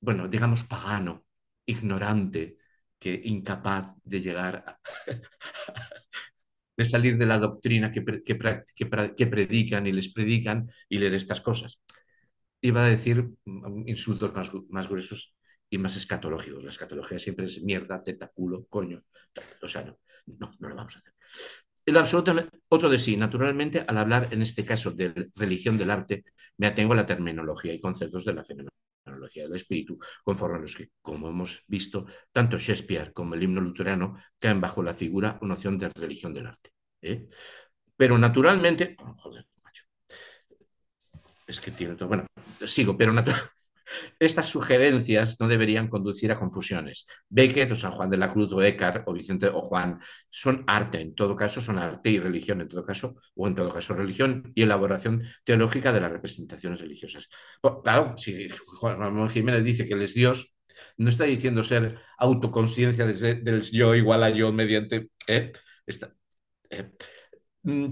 bueno, digamos pagano, ignorante, que incapaz de llegar a, de salir de la doctrina que, que, que, predican y les predican y leer estas cosas. Iba a decir insultos más, más gruesos y más escatológicos. La escatología siempre es mierda, teta, culo, coño. O sea, no, no, no lo vamos a hacer. El absoluto, otro de sí, naturalmente, al hablar en este caso de religión del arte, me atengo a la terminología y conceptos de la fenomenología del espíritu, conforme a los que, como hemos visto, tanto Shakespeare como el himno luterano caen bajo la figura o noción de religión del arte. ¿eh? Pero naturalmente, oh, joder, macho, es que tiene todo, bueno, sigo, pero naturalmente estas sugerencias no deberían conducir a confusiones. Beckett o San Juan de la Cruz o Eckhart o Vicente o Juan son arte, en todo caso son arte y religión, en todo caso, o en todo caso religión y elaboración teológica de las representaciones religiosas. Pues, claro, si Juan Ramón Jiménez dice que él es Dios, no está diciendo ser autoconciencia del yo igual a yo mediante... ¿eh? eh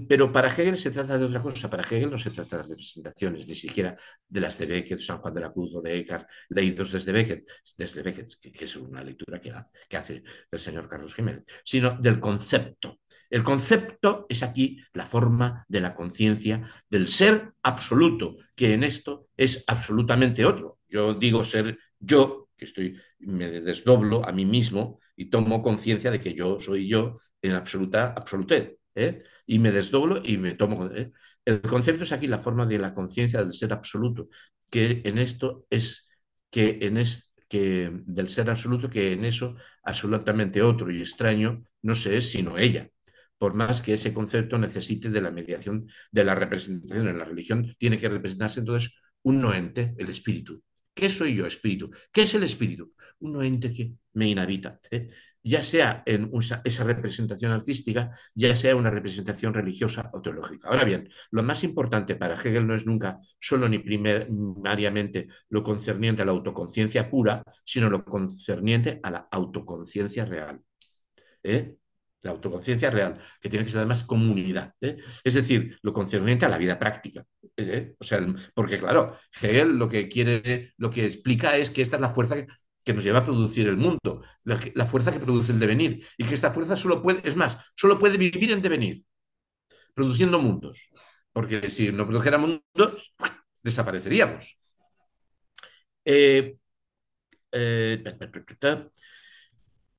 pero para Hegel se trata de otra cosa. Para Hegel no se trata de representaciones, ni siquiera de las de Beckett, San Juan de la Cruz o de Eckhart, leídos desde Beckett, desde Beckett, que es una lectura que, que hace el señor Carlos Jiménez, sino del concepto. El concepto es aquí la forma de la conciencia del ser absoluto, que en esto es absolutamente otro. Yo digo ser yo, que estoy, me desdoblo a mí mismo y tomo conciencia de que yo soy yo en absoluta absolutez. ¿Eh? y me desdoblo y me tomo. ¿eh? El concepto es aquí la forma de la conciencia del ser absoluto, que en esto es que en es, que del ser absoluto, que en eso absolutamente otro y extraño no se es sino ella. Por más que ese concepto necesite de la mediación de la representación en la religión, tiene que representarse entonces un no ente, el espíritu. ¿Qué soy yo, espíritu? ¿Qué es el espíritu? Un ente que me inhabita. ¿eh? Ya sea en esa representación artística, ya sea una representación religiosa o teológica. Ahora bien, lo más importante para Hegel no es nunca solo ni primariamente lo concerniente a la autoconciencia pura, sino lo concerniente a la autoconciencia real. ¿eh? La autoconciencia real, que tiene que ser además comunidad. ¿eh? Es decir, lo concerniente a la vida práctica. ¿eh? O sea, porque claro, Hegel lo que quiere, lo que explica es que esta es la fuerza que que nos lleva a producir el mundo, la, fuerza que produce el devenir, y que esta fuerza solo puede, es más, solo puede vivir en devenir, produciendo mundos, porque si no produjera mundos, desapareceríamos. Eh, eh,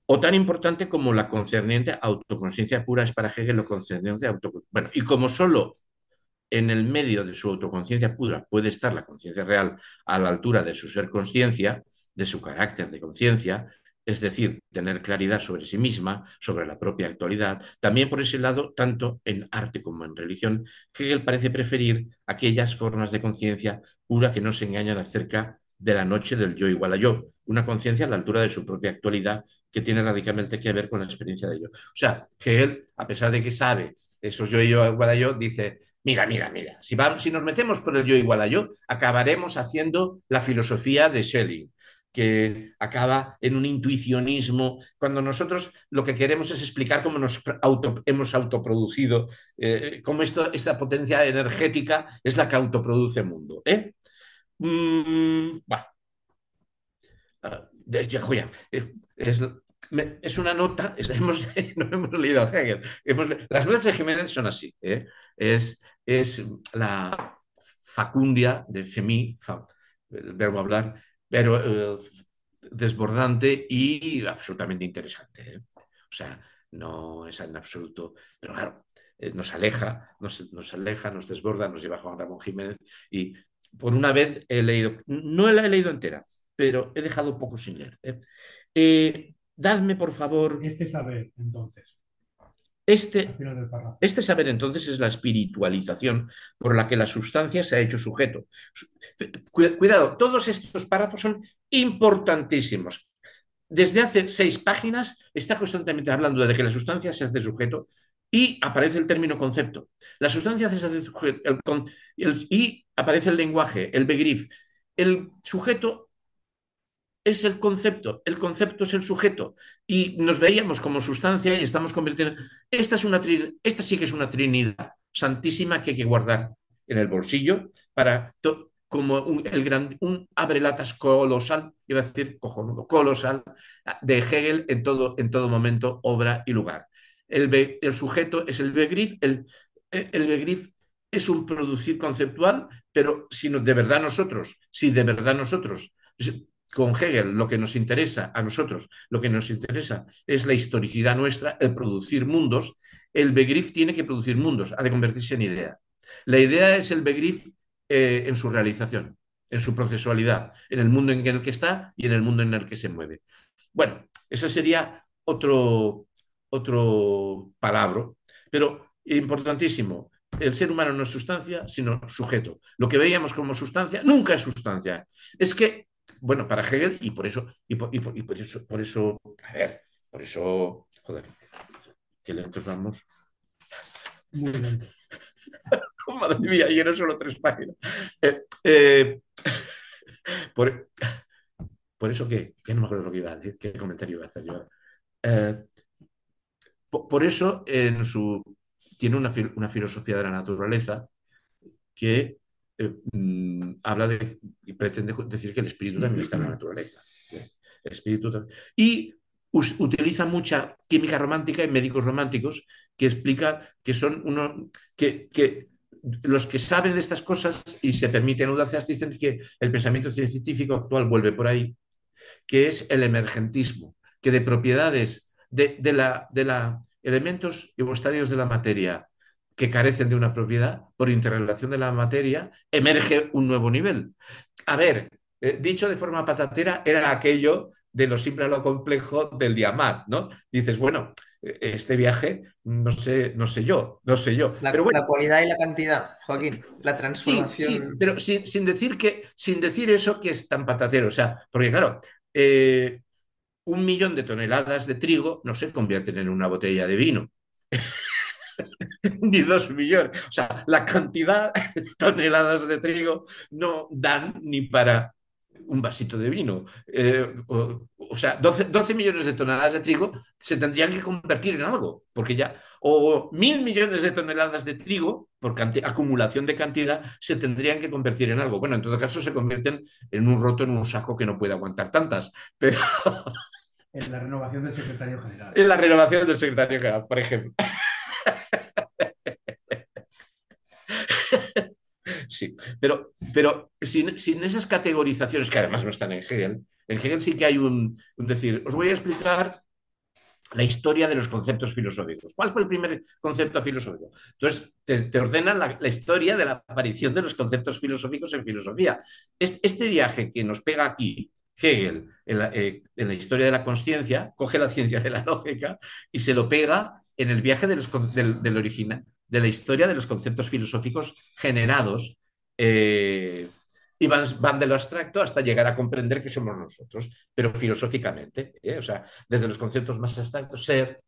o tan importante como la concerniente autoconciencia pura es para Hegel lo concerniente autoconciencia. Bueno, y como solo en el medio de su autoconciencia pura puede estar la conciencia real a la altura de su ser conciencia, de su carácter de conciencia, es decir, tener claridad sobre sí misma, sobre la propia actualidad. También por ese lado, tanto en arte como en religión, Hegel parece preferir aquellas formas de conciencia pura que no se engañan acerca de la noche del yo igual a yo, una conciencia a la altura de su propia actualidad que tiene radicalmente que ver con la experiencia de yo. O sea, Hegel, a pesar de que sabe esos yo y yo igual a yo, dice, mira, mira, mira, si, vamos, si nos metemos por el yo igual a yo, acabaremos haciendo la filosofía de Schelling que acaba en un intuicionismo, cuando nosotros lo que queremos es explicar cómo nos hemos autoproducido, eh, cómo esto, esta potencia energética es la que autoproduce el mundo. ¿eh? Mm, ah, es, una nota, hemos, no hemos leído a Hegel. las notas de Jiménez son así. ¿eh? Es, es la facundia de Femi, el verbo hablar, pero eh, desbordante y absolutamente interesante. ¿eh? O sea, no es en absoluto. Pero claro, eh, nos aleja, nos, nos, aleja, nos desborda, nos lleva Juan Ramón Jiménez y por una vez he leído, no la he leído entera, pero he dejado poco sin leer. dadme, por favor.
Este saber, entonces.
Este, este saber, entonces, es la espiritualización por la que la sustancia se ha hecho sujeto. Cuidado, todos estos párrafos son importantísimos. Desde hace seis páginas está constantemente hablando de que la sustancia se hace sujeto y aparece el término concepto. La sustancia se hace sujeto y aparece el lenguaje, el begrif. El sujeto es el concepto, el concepto es el sujeto y nos veíamos como sustancia y estamos convirtiendo. Esta, es una esta sí que es una trinidad santísima que hay que guardar en el bolsillo para como un, el gran, un abrelatas colosal, iba a decir cojonudo, colosal, de Hegel en todo, en todo momento, obra y lugar. El, el sujeto es el Begrif, el, el Begrif es un producir conceptual, pero si no, de verdad nosotros, si de verdad nosotros con Hegel lo que nos interesa a nosotros, lo que nos interesa es la historicidad nuestra, el producir mundos, el Begriff tiene que producir mundos, ha de convertirse en idea. La idea es el Begriff eh, en su realización, en su procesualidad, en el mundo en el que está y en el mundo en el que se mueve. Bueno, ese sería otro, otro palabra, pero importantísimo. El ser humano no es sustancia, sino sujeto. Lo que veíamos como sustancia nunca es sustancia. Es que bueno, para Hegel, y por eso, y por, eso, por eso, a ver, por eso, joder, qué lentos vamos.
Lento.
Madre mía, y solo tres páginas. Eh, eh, por, eso que, ya no me acuerdo lo que iba a decir, qué comentario iba a hacer yo. Eh, por, eso en su, tiene una filosofía de la naturaleza que eh, mm, habla de y pretende decir que el espíritu también está en la naturaleza. El espíritu Y utiliza mucha química romántica y médicos románticos que explica que son uno que, que los que saben de estas cosas y se permiten audacias dicen que el pensamiento científico actual vuelve por ahí, que es el emergentismo, que de propiedades de, de la, de la elementos y estadios de la materia que carecen de una propiedad, por interrelación de la materia, emerge un nuevo nivel. A ver, eh, dicho de forma patatera, era aquello de lo simple a lo complejo del diamant, ¿no? Dices, bueno, eh, este viaje, no sé, no sé yo, no sé yo.
La,
pero
la cualidad y la cantidad, Joaquín, la transformación.
pero sin, decir que, sin decir eso que es tan patatero, o sea, porque claro, eh, un millón de toneladas de trigo no se convierten en una botella de vino. ni dos millones. O sea, la cantidad de toneladas de trigo no dan ni para un vasito de vino. Eh, o, sea, 12, millones de toneladas de trigo se tendrían que convertir en algo, porque ya, o mil millones de toneladas de trigo, por acumulación de cantidad, se tendrían que convertir en algo. Bueno, en todo caso se convierten en un roto, en un saco que no puede aguantar tantas, pero...
En la renovación del secretario general.
En la renovación del secretario general, por ejemplo. Sí, pero, pero sin, esas categorizaciones que además no están en Hegel, en Hegel sí que hay un, decir, os voy a explicar la historia de los conceptos filosóficos. ¿Cuál fue el primer concepto filosófico? Entonces, te, ordenan la, historia de la aparición de los conceptos filosóficos en filosofía. Este, viaje que nos pega aquí, Hegel, en la, eh, historia de la conciencia, coge la ciencia de la lógica y se lo pega en el viaje de del, del original, de la historia de los conceptos filosóficos generados eh, y van, de lo abstracto hasta llegar a comprender que somos nosotros, pero filosóficamente, ¿eh? o sea, desde los conceptos más abstractos, ser,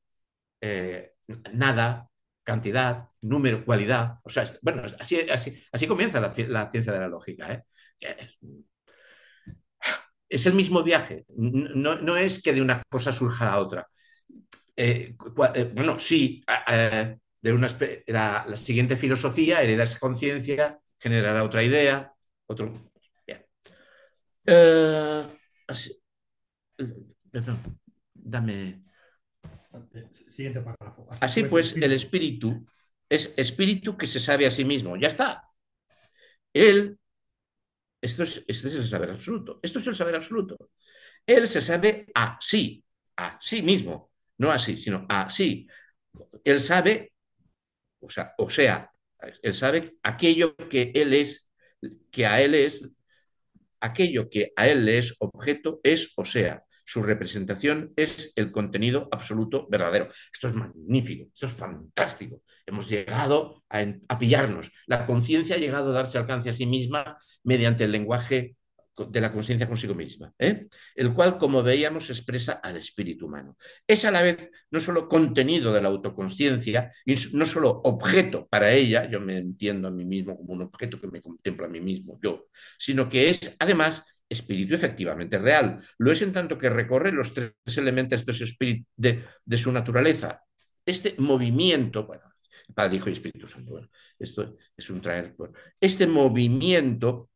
eh, nada, cantidad, número, cualidad, o sea, bueno, así, así, así comienza la, ciencia de la lógica. Es el mismo viaje, no, no, es que de una cosa surja a otra. bueno, sí, de una, la, la siguiente filosofía, heredarse conciencia, generará otra idea, otro... Bien. Eh, así, perdón, dame...
Siguiente párrafo.
Así, pues, el espíritu es espíritu que se sabe a sí mismo. Ya está. Él, esto es, este es el saber absoluto. Esto es el saber absoluto. Él se sabe a sí, a sí mismo. No así, sino a sí. Él sabe O sea, o sea, él sabe aquello que él es, que a él es, aquello que a él le es objeto es, o sea, su representación es el contenido absoluto verdadero. Esto es magnífico, esto es fantástico. Hemos llegado a, a pillarnos. La conciencia ha llegado a darse alcance a sí misma mediante el lenguaje de la conciencia consigo misma, ¿eh? el cual, como veíamos, expresa al espíritu humano. Es a la vez no solo contenido de la autoconsciencia, y no solo objeto para ella, yo me entiendo a mí mismo como un objeto que me contempla a mí mismo, yo, sino que es además espíritu efectivamente real. Lo es en tanto que recorre los tres elementos de su, de su naturaleza. Este movimiento, bueno, Padre, Hijo y Espíritu Santo, bueno, esto es un traer, bueno, este movimiento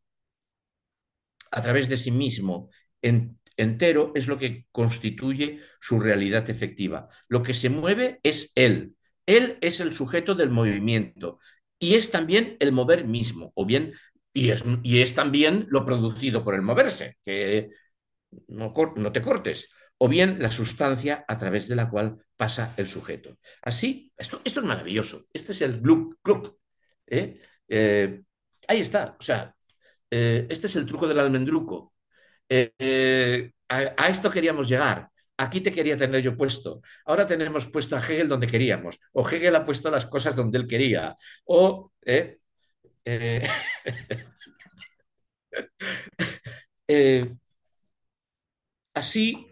a través de sí mismo en, entero es lo que constituye su realidad efectiva. Lo que se mueve es él. Él es el sujeto del movimiento y es también el mover mismo, o bien, y es, y es también lo producido por el moverse, que no, te cortes, o bien la sustancia a través de la cual pasa el sujeto. Así, esto, esto es maravilloso. Este es el gluck, gluck. ¿eh? Eh, ahí está. O sea, eh, este es el truco del almendruco. Eh, eh, a, esto queríamos llegar. Aquí te quería tener yo puesto. Ahora tenemos puesto a Hegel donde queríamos. O Hegel ha puesto las cosas donde él quería. O. así.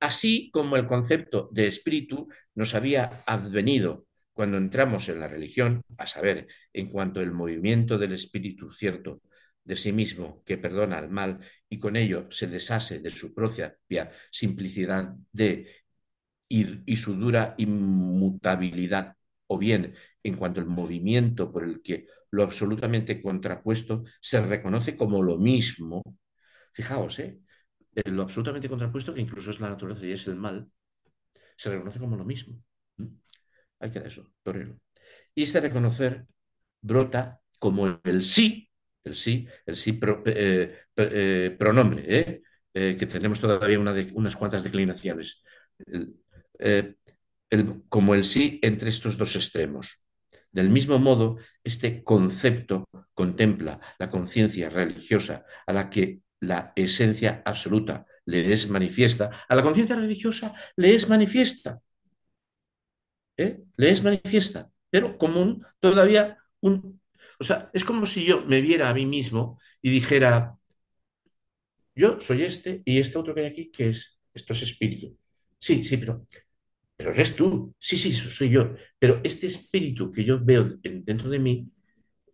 así como el concepto de espíritu nos había advenido cuando entramos en la religión, a saber, en cuanto al movimiento del espíritu cierto de sí mismo que perdona al mal y con ello se deshace de su propia simplicidad de y, su dura inmutabilidad, o bien en cuanto al movimiento por el que lo absolutamente contrapuesto se reconoce como lo mismo. Fijaos, ¿eh? lo absolutamente contrapuesto, que incluso es la naturaleza y es el mal, se reconoce como lo mismo. Hay que eso, torero. Y ese reconocer brota como el sí, el sí, el sí eh, eh, pronombre, ¿eh? que tenemos todavía unas cuantas declinaciones, como el sí entre estos dos extremos. Del mismo modo, este concepto contempla la conciencia religiosa a la que la esencia absoluta le es manifiesta, a la conciencia religiosa le es manifiesta ¿eh? le es manifiesta, pero como un, todavía un... O sea, es como si yo me viera a mí mismo y dijera, yo soy este y este otro que hay aquí, que es, esto es espíritu. Sí, sí, pero, pero eres tú. Sí, sí, soy yo. Pero este espíritu que yo veo dentro de mí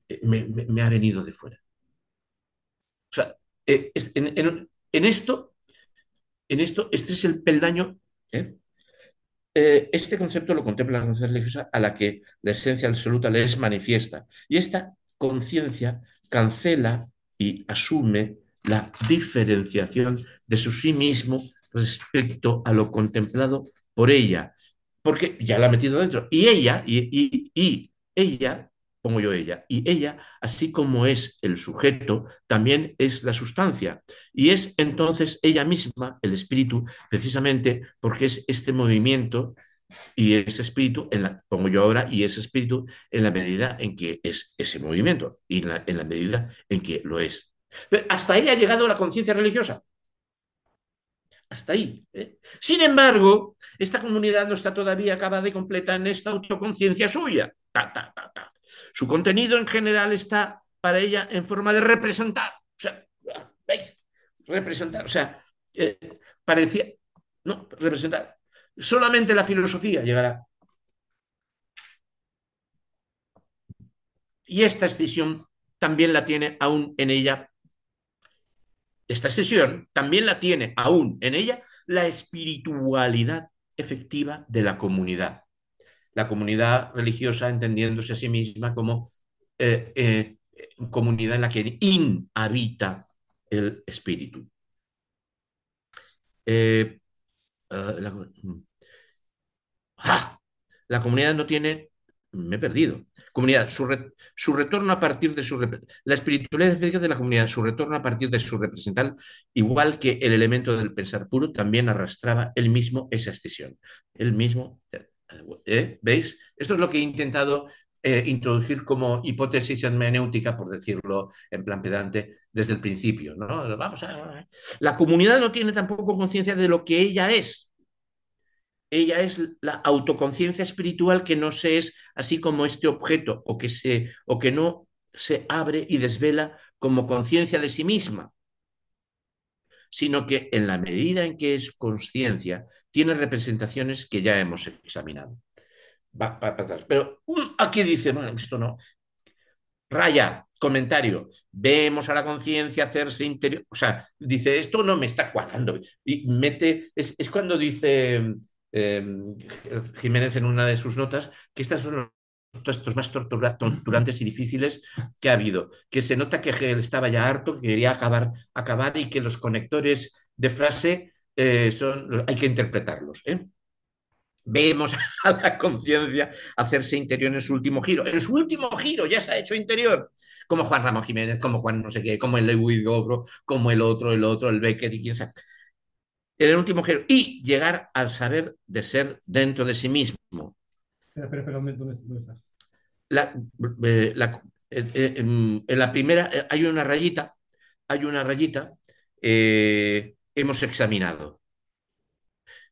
eh, me, ha venido de fuera. O sea, eh, en, en, en, esto, en esto, este es el peldaño. Eh, este concepto lo contempla la conciencia religiosa a la que la esencia absoluta le es manifiesta. Y esta conciencia cancela y asume la diferenciación de su sí mismo respecto a lo contemplado por ella, porque ya la ha metido dentro. Y ella, y, ella, pongo yo ella, y ella, así como es el sujeto, también es la sustancia. Y es entonces ella misma, el espíritu, precisamente porque es este movimiento y ese espíritu, en la, pongo yo ahora, y ese espíritu en la medida en que es ese movimiento, y en la, medida en que lo es. Pero hasta ahí ha llegado la conciencia religiosa. Hasta ahí. ¿eh? Sin embargo, esta comunidad no está todavía acabada y completa en esta autoconciencia suya. Ta, ta, ta, su contenido en general está para ella en forma de representar. O sea, ¿veis? Representar. O sea, eh, parecía. No, representar. Solamente la filosofía llegará. Y esta escisión también la tiene aún en ella. Esta escisión también la tiene aún en ella la espiritualidad efectiva de la comunidad la comunidad religiosa entendiéndose a sí misma como eh, eh, comunidad en la que inhabita el espíritu. Eh, uh, la, ¡ah! la, comunidad no tiene, me he perdido, comunidad, su, re, su retorno a partir de su, la espiritualidad de la comunidad, su retorno a partir de su represental, igual que el elemento del pensar puro, también arrastraba él mismo esa escisión, él mismo ¿Eh? ¿Veis? Esto es lo que he intentado eh, introducir como hipótesis hermenéutica, por decirlo en plan pedante, desde el principio. ¿no? Vamos a... La comunidad no tiene tampoco conciencia de lo que ella es. Ella es la autoconciencia espiritual que no se es así como este objeto o que, se, o que no se abre y desvela como conciencia de sí misma, sino que en la medida en que es conciencia, tiene representaciones que ya hemos examinado. Va, va, va, Pero um, aquí dice, bueno, esto no. Raya, comentario, vemos a la conciencia hacerse interior, o sea, dice, esto no me está cuadrando. Y mete, es, es cuando dice eh, Jiménez en una de sus notas que estas son estos más torturantes y difíciles que ha habido, que se nota que Hegel estaba ya harto, que quería acabar, acabar y que los conectores de frase eh, son, hay que interpretarlos. ¿eh? Vemos a la conciencia hacerse interior en su último giro. En su último giro ya se ha hecho interior. Como Juan Ramón Jiménez, como Juan no sé qué, como el Lewis Dobro, como el otro, el otro, el Beckett y quién sabe. En el último giro. Y llegar al saber de ser dentro de sí mismo.
Espera, espera, espera, ¿dónde, dónde estás?
La, eh, la, eh, en, en, la primera eh, hay una rayita, hay una rayita, eh, hemos examinado.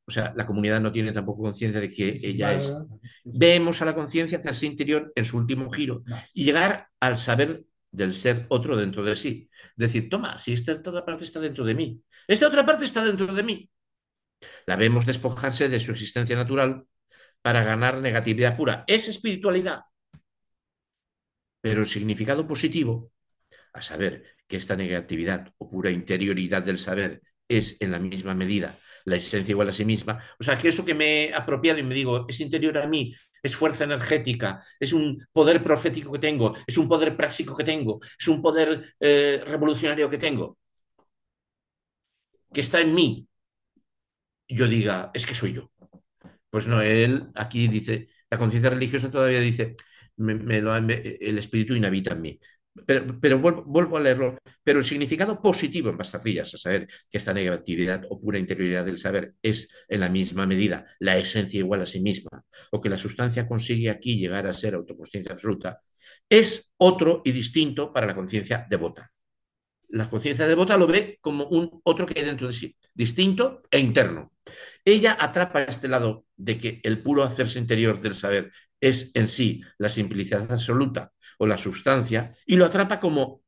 O sea, la comunidad no tiene tampoco conciencia de que ella es. Vemos a la conciencia hacerse interior en su último giro y llegar al saber del ser otro dentro de sí. Decir, toma, si esta otra parte está dentro de mí, esta otra parte está dentro de mí. La vemos despojarse de su existencia natural para ganar negatividad pura. Es espiritualidad. Pero el significado positivo, a saber que esta negatividad o pura interioridad del saber es en la misma medida la esencia igual a sí misma. O sea, que eso que me he apropiado y me digo, es interior a mí, es fuerza energética, es un poder profético que tengo, es un poder práctico que tengo, es un poder eh, revolucionario que tengo, que está en mí. Yo diga, es que soy yo. Pues no, él aquí dice, la conciencia religiosa todavía dice, me, lo, me, el espíritu inhabita en mí. Pero, vuelvo, vuelvo, a leerlo, pero el significado positivo en Bastarcillas, a saber que esta negatividad o pura interioridad del saber es en la misma medida la esencia igual a sí misma, o que la sustancia consigue aquí llegar a ser autoconsciencia absoluta, es otro y distinto para la conciencia devota. La conciencia devota lo ve como un otro que hay dentro de sí, distinto e interno. Ella atrapa este lado de que el puro hacerse interior del saber es en sí la simplicidad absoluta o la sustancia y lo atrapa como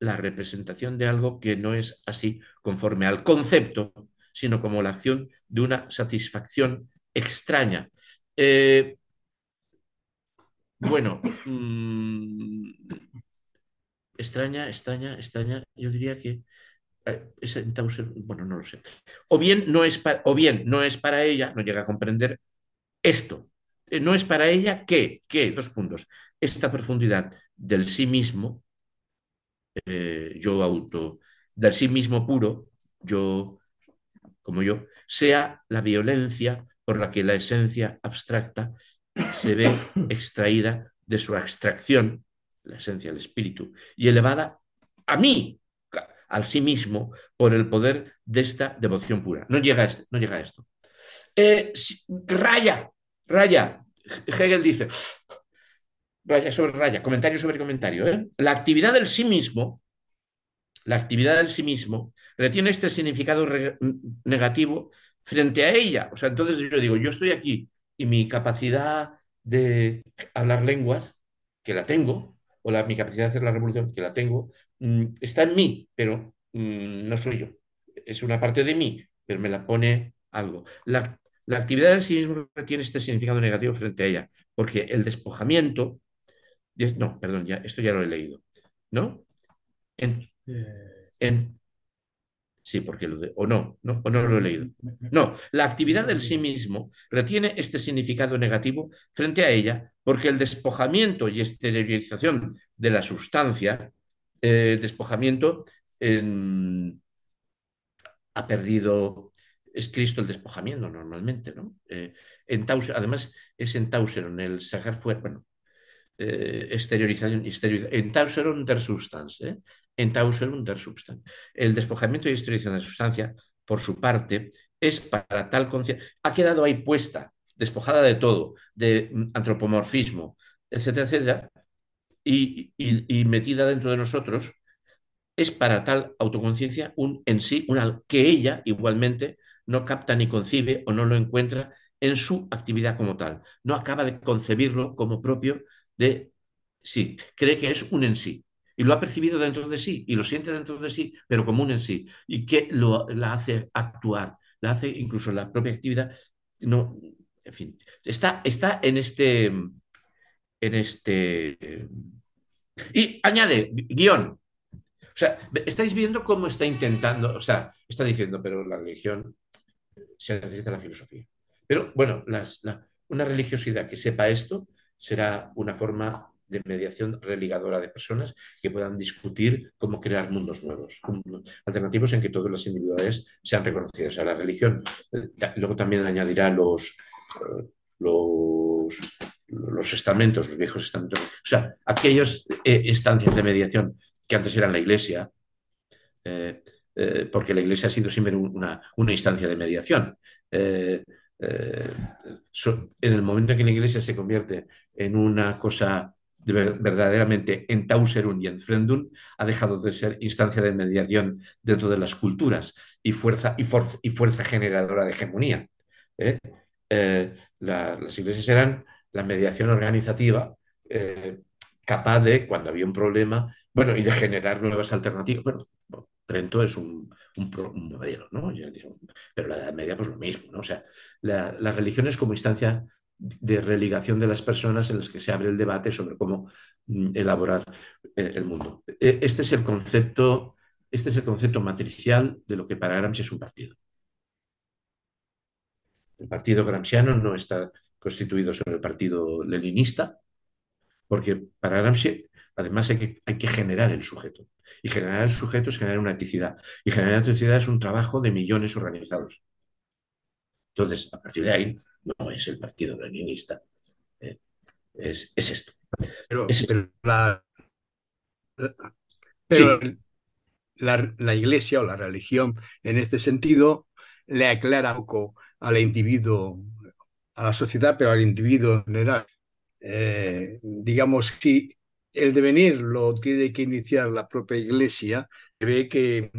la representación de algo que no es así conforme al concepto, sino como la acción de una satisfacción extraña. Eh, bueno, mmm, extraña, extraña, extraña, yo diría que eh, es en Tauser, bueno, no lo sé. O bien no es para, o bien no es para ella, no llega a comprender esto. Eh, no es para ella que, que, dos puntos, esta profundidad del sí mismo, eh, yo auto, del sí mismo puro, yo, como yo, sea la violencia por la que la esencia abstracta se ve extraída de su abstracción, la esencia del espíritu, y elevada a mí, al sí mismo, por el poder de esta devoción pura. No llega a, este, no llega a esto. Eh, raya, raya. Hegel dice, raya sobre raya, comentario sobre comentario. ¿eh? La actividad del sí mismo, la actividad del sí mismo, retiene este significado negativo frente a ella. O sea, entonces yo digo, yo estoy aquí y mi capacidad de hablar lenguas, que la tengo, o la, mi capacidad de hacer la revolución, que la tengo, mmm, está en mí, pero mmm, no soy yo. Es una parte de mí, pero me la pone algo. La, la actividad en sí mismo tiene este significado negativo frente a ella, porque el despojamiento, no, perdón, ya, esto ya lo he leído, ¿no? En, en, sí, porque lo de, o no, no, o no lo he leído. No, la actividad del sí mismo retiene este significado negativo frente a ella, porque el despojamiento y exteriorización de la sustancia, eh, despojamiento en, ha perdido es Cristo el despojamiento normalmente, ¿no? Eh, en Tauser, además es en Tauseron, el sacar fuera, bueno, eh, exteriorización, exteriorización, en Tauseron der Substance, en Tauseron der Substance. El despojamiento y exteriorización de sustancia, por su parte, es para tal conciencia, ha quedado ahí puesta, despojada de todo, de mm, antropomorfismo, etcétera, etcétera, y, y, metida dentro de nosotros, es para tal autoconciencia un en sí, que ella igualmente no capta ni concibe o no lo encuentra en su actividad como tal. No acaba de concebirlo como propio de sí, cree que es un en sí. Y lo ha percibido dentro de sí y lo siente dentro de sí, pero como un en sí. Y que lo, la hace actuar, la hace incluso la propia actividad. No, en fin, está, está en este. En este. Y añade, guion. O sea, estáis viendo cómo está intentando, o sea, está diciendo, pero la religión se necesita la filosofía. Pero bueno, las, la, una religiosidad que sepa esto será una forma de mediación religadora de personas que puedan discutir cómo crear mundos nuevos, alternativos en que todas las individualidades sean reconocidas. O sea, la religión eh, luego también añadirá los, eh, los, los estamentos, los viejos estamentos, o sea, aquellas eh, estancias de mediación que antes eran la iglesia, porque la iglesia ha sido siempre una, una instancia de mediación. En el momento en que la iglesia se convierte en una cosa de verdaderamente en Tauserun y en Frendun, ha dejado de ser instancia de mediación dentro de las culturas y fuerza, y y fuerza generadora de hegemonía. ¿eh? Eh, la, las iglesias eran la mediación organizativa eh, capaz de, cuando había un problema, bueno, y de generar nuevas alternativas. Bueno, Trento es un, modelo, ¿no? Digo, pero la Edad Media, pues lo mismo, ¿no? O sea, la, las religiones como instancia de religación de las personas en las que se abre el debate sobre cómo mm, elaborar eh, el mundo. Este es el concepto, este es el concepto matricial de lo que para Gramsci es un partido. El partido gramsciano no está constituido sobre el partido leninista, porque para Gramsci además hay que, hay que generar el sujeto. Y generar el sujeto es generar una eticidad. Y generar eticidad es un trabajo de millones organizados. Entonces, a partir de ahí, no es el partido leninista. Eh, es, es, esto.
Pero,
es
pero, la, pero sí. la, la, iglesia o la religión, en este sentido, le aclara un poco al individuo, a la sociedad, pero al individuo en general. Eh, digamos, si el devenir lo tiene que iniciar la propia iglesia, ve que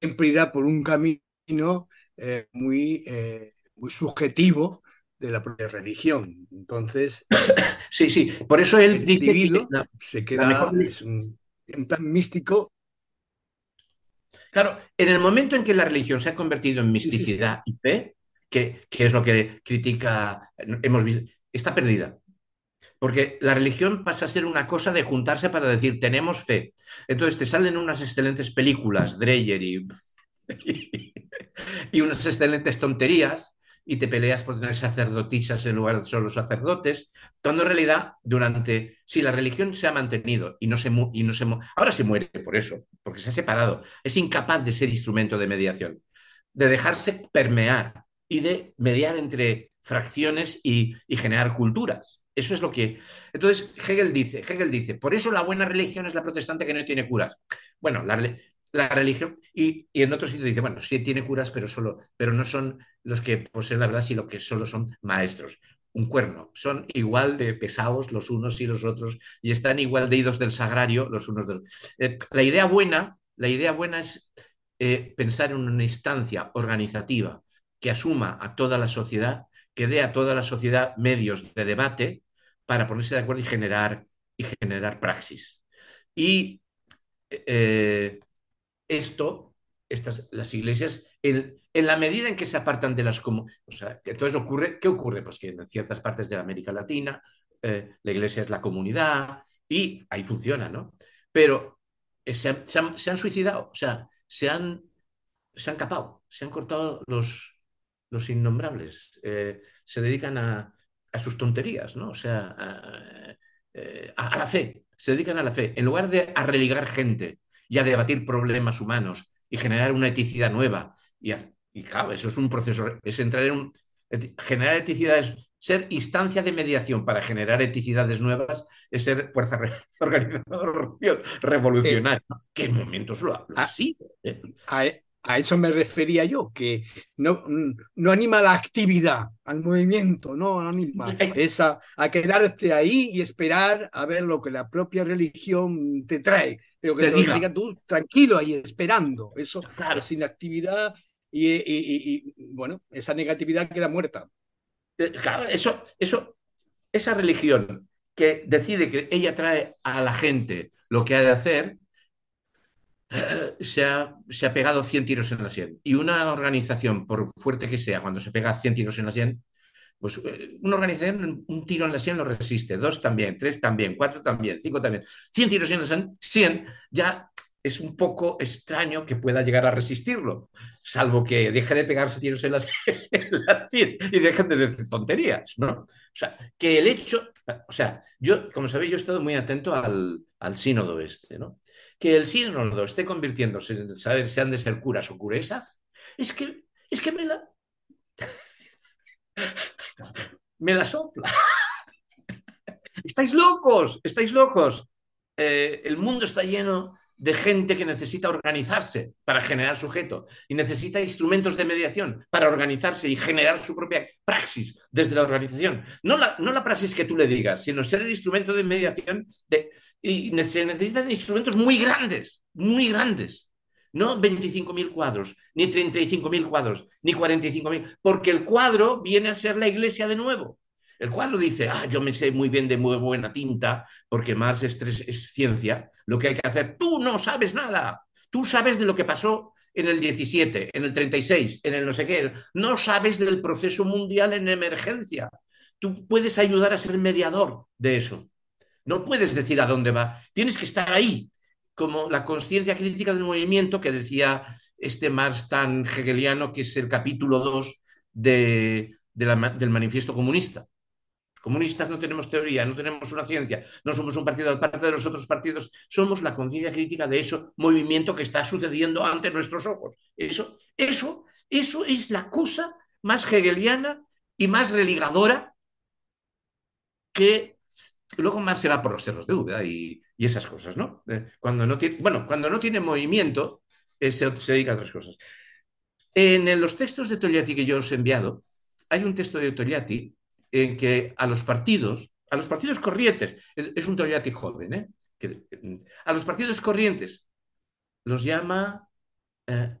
siempre irá por un camino eh, muy, eh, muy subjetivo de la propia religión. Entonces,
sí, sí, por eso él
el
dice
individuo
que la,
se queda
mejor...
es un, en plan místico.
Claro, en el momento en que la religión se ha convertido en misticidad sí, sí, sí. y fe, que, que, es lo que critica, hemos visto, está perdida. Porque la religión pasa a ser una cosa de juntarse para decir, tenemos fe. Entonces te salen unas excelentes películas, Dreyer y, y unas excelentes tonterías, y te peleas por tener sacerdotisas en lugar de solo sacerdotes, cuando en realidad, durante, si la religión se ha mantenido y no se, y no se ahora se muere por eso, porque se ha separado, es incapaz de ser instrumento de mediación, de dejarse permear y de mediar entre fracciones y, y generar culturas. Eso es lo que. Entonces, Hegel dice, Hegel dice, por eso la buena religión es la protestante que no tiene curas. Bueno, la, la religión, y, y, en otro sitio dice, bueno, sí tiene curas, pero solo, pero no son los que poseen la verdad, sino que solo son maestros. Un cuerno. Son igual de pesados los unos y los otros, y están igual de idos del sagrario los unos de los. Eh, la idea buena, la idea buena es eh, pensar en una instancia organizativa que asuma a toda la sociedad, que dé a toda la sociedad medios de debate para ponerse de acuerdo y generar, y generar praxis. Y eh, esto, estas, las iglesias, en, en, la medida en que se apartan de las como, o sea, entonces ocurre, ¿qué ocurre? Pues que en ciertas partes de América Latina eh, la iglesia es la comunidad y ahí funciona, ¿no? Pero eh, se, se, han, se, han, suicidado, o sea, se han, se han capado, se han cortado los, los innombrables, eh, se dedican a, a, sus tonterías, ¿no? O sea, a, a, a la fe, se dedican a la fe, en lugar de a religar gente y a debatir problemas humanos y generar una eticidad nueva. Y, y claro, eso es un proceso, es entrar en un... Generar eticidades, ser instancia de mediación para generar eticidades nuevas, es ser fuerza re, organizadora revolucionaria, eh, que en momentos lo, lo ha sido. ¿eh?
A, a eso me refería yo, que no, no anima la actividad, al movimiento, no anima. Es a, quedarte ahí y esperar a ver lo que la propia religión te trae. Pero que te, diga. tú tranquilo ahí esperando. Eso claro. es inactividad y, y, bueno, esa negatividad queda muerta.
Eh, claro, eso, eso, esa religión que decide que ella trae a la gente lo que ha de hacer, se ha, se ha, pegado 100 tiros en la sien. Y una organización, por fuerte que sea, cuando se pega 100 tiros en la sien, pues eh, una organización, un tiro en la sien lo resiste, dos también, tres también, cuatro también, cinco también. 100 tiros en la sien, 100, ya es un poco extraño que pueda llegar a resistirlo, salvo que deje de pegarse tiros en la, sien y dejen de decir tonterías, ¿no? O sea, que el hecho, o sea, yo, como sabéis, yo he estado muy atento al, al sínodo este, ¿no? que el sínodo esté convirtiéndose en saber si han de ser curas o curesas, es que, es que me la... me la sopla. estáis locos, estáis locos. Eh, el mundo está lleno de gente que necesita organizarse para generar sujeto y necesita instrumentos de mediación para organizarse y generar su propia praxis desde la organización. No la, no la praxis que tú le digas, sino ser el instrumento de mediación de, y se necesitan instrumentos muy grandes, muy grandes. No 25.000 cuadros, ni 35.000 cuadros, ni 45.000, porque el cuadro viene a ser la iglesia de nuevo. El cuadro dice, ah, yo me sé muy bien de muy buena tinta, porque más es, ciencia, lo que hay que hacer. Tú no sabes nada. Tú sabes de lo que pasó en el 17, en el 36, en el no sé qué. No sabes del proceso mundial en emergencia. Tú puedes ayudar a ser mediador de eso. No puedes decir a dónde va. Tienes que estar ahí, como la conciencia crítica del movimiento que decía este Marx tan hegeliano, que es el capítulo 2 de, del manifiesto comunista comunistas no tenemos teoría, no tenemos una ciencia, no somos un partido aparte de los otros partidos, somos la conciencia crítica de ese movimiento que está sucediendo ante nuestros ojos. Eso, eso, eso es la cosa más hegeliana y más religadora que luego más se va por los cerros de duda y, esas cosas, ¿no? Eh, cuando no tiene, bueno, cuando no tiene movimiento, eh, se, se, dedica a otras cosas. En los textos de Togliatti que yo os he enviado, hay un texto de Togliatti en que a los partidos, a los partidos corrientes, es, un Toyati joven, ¿eh? a los partidos corrientes los llama eh,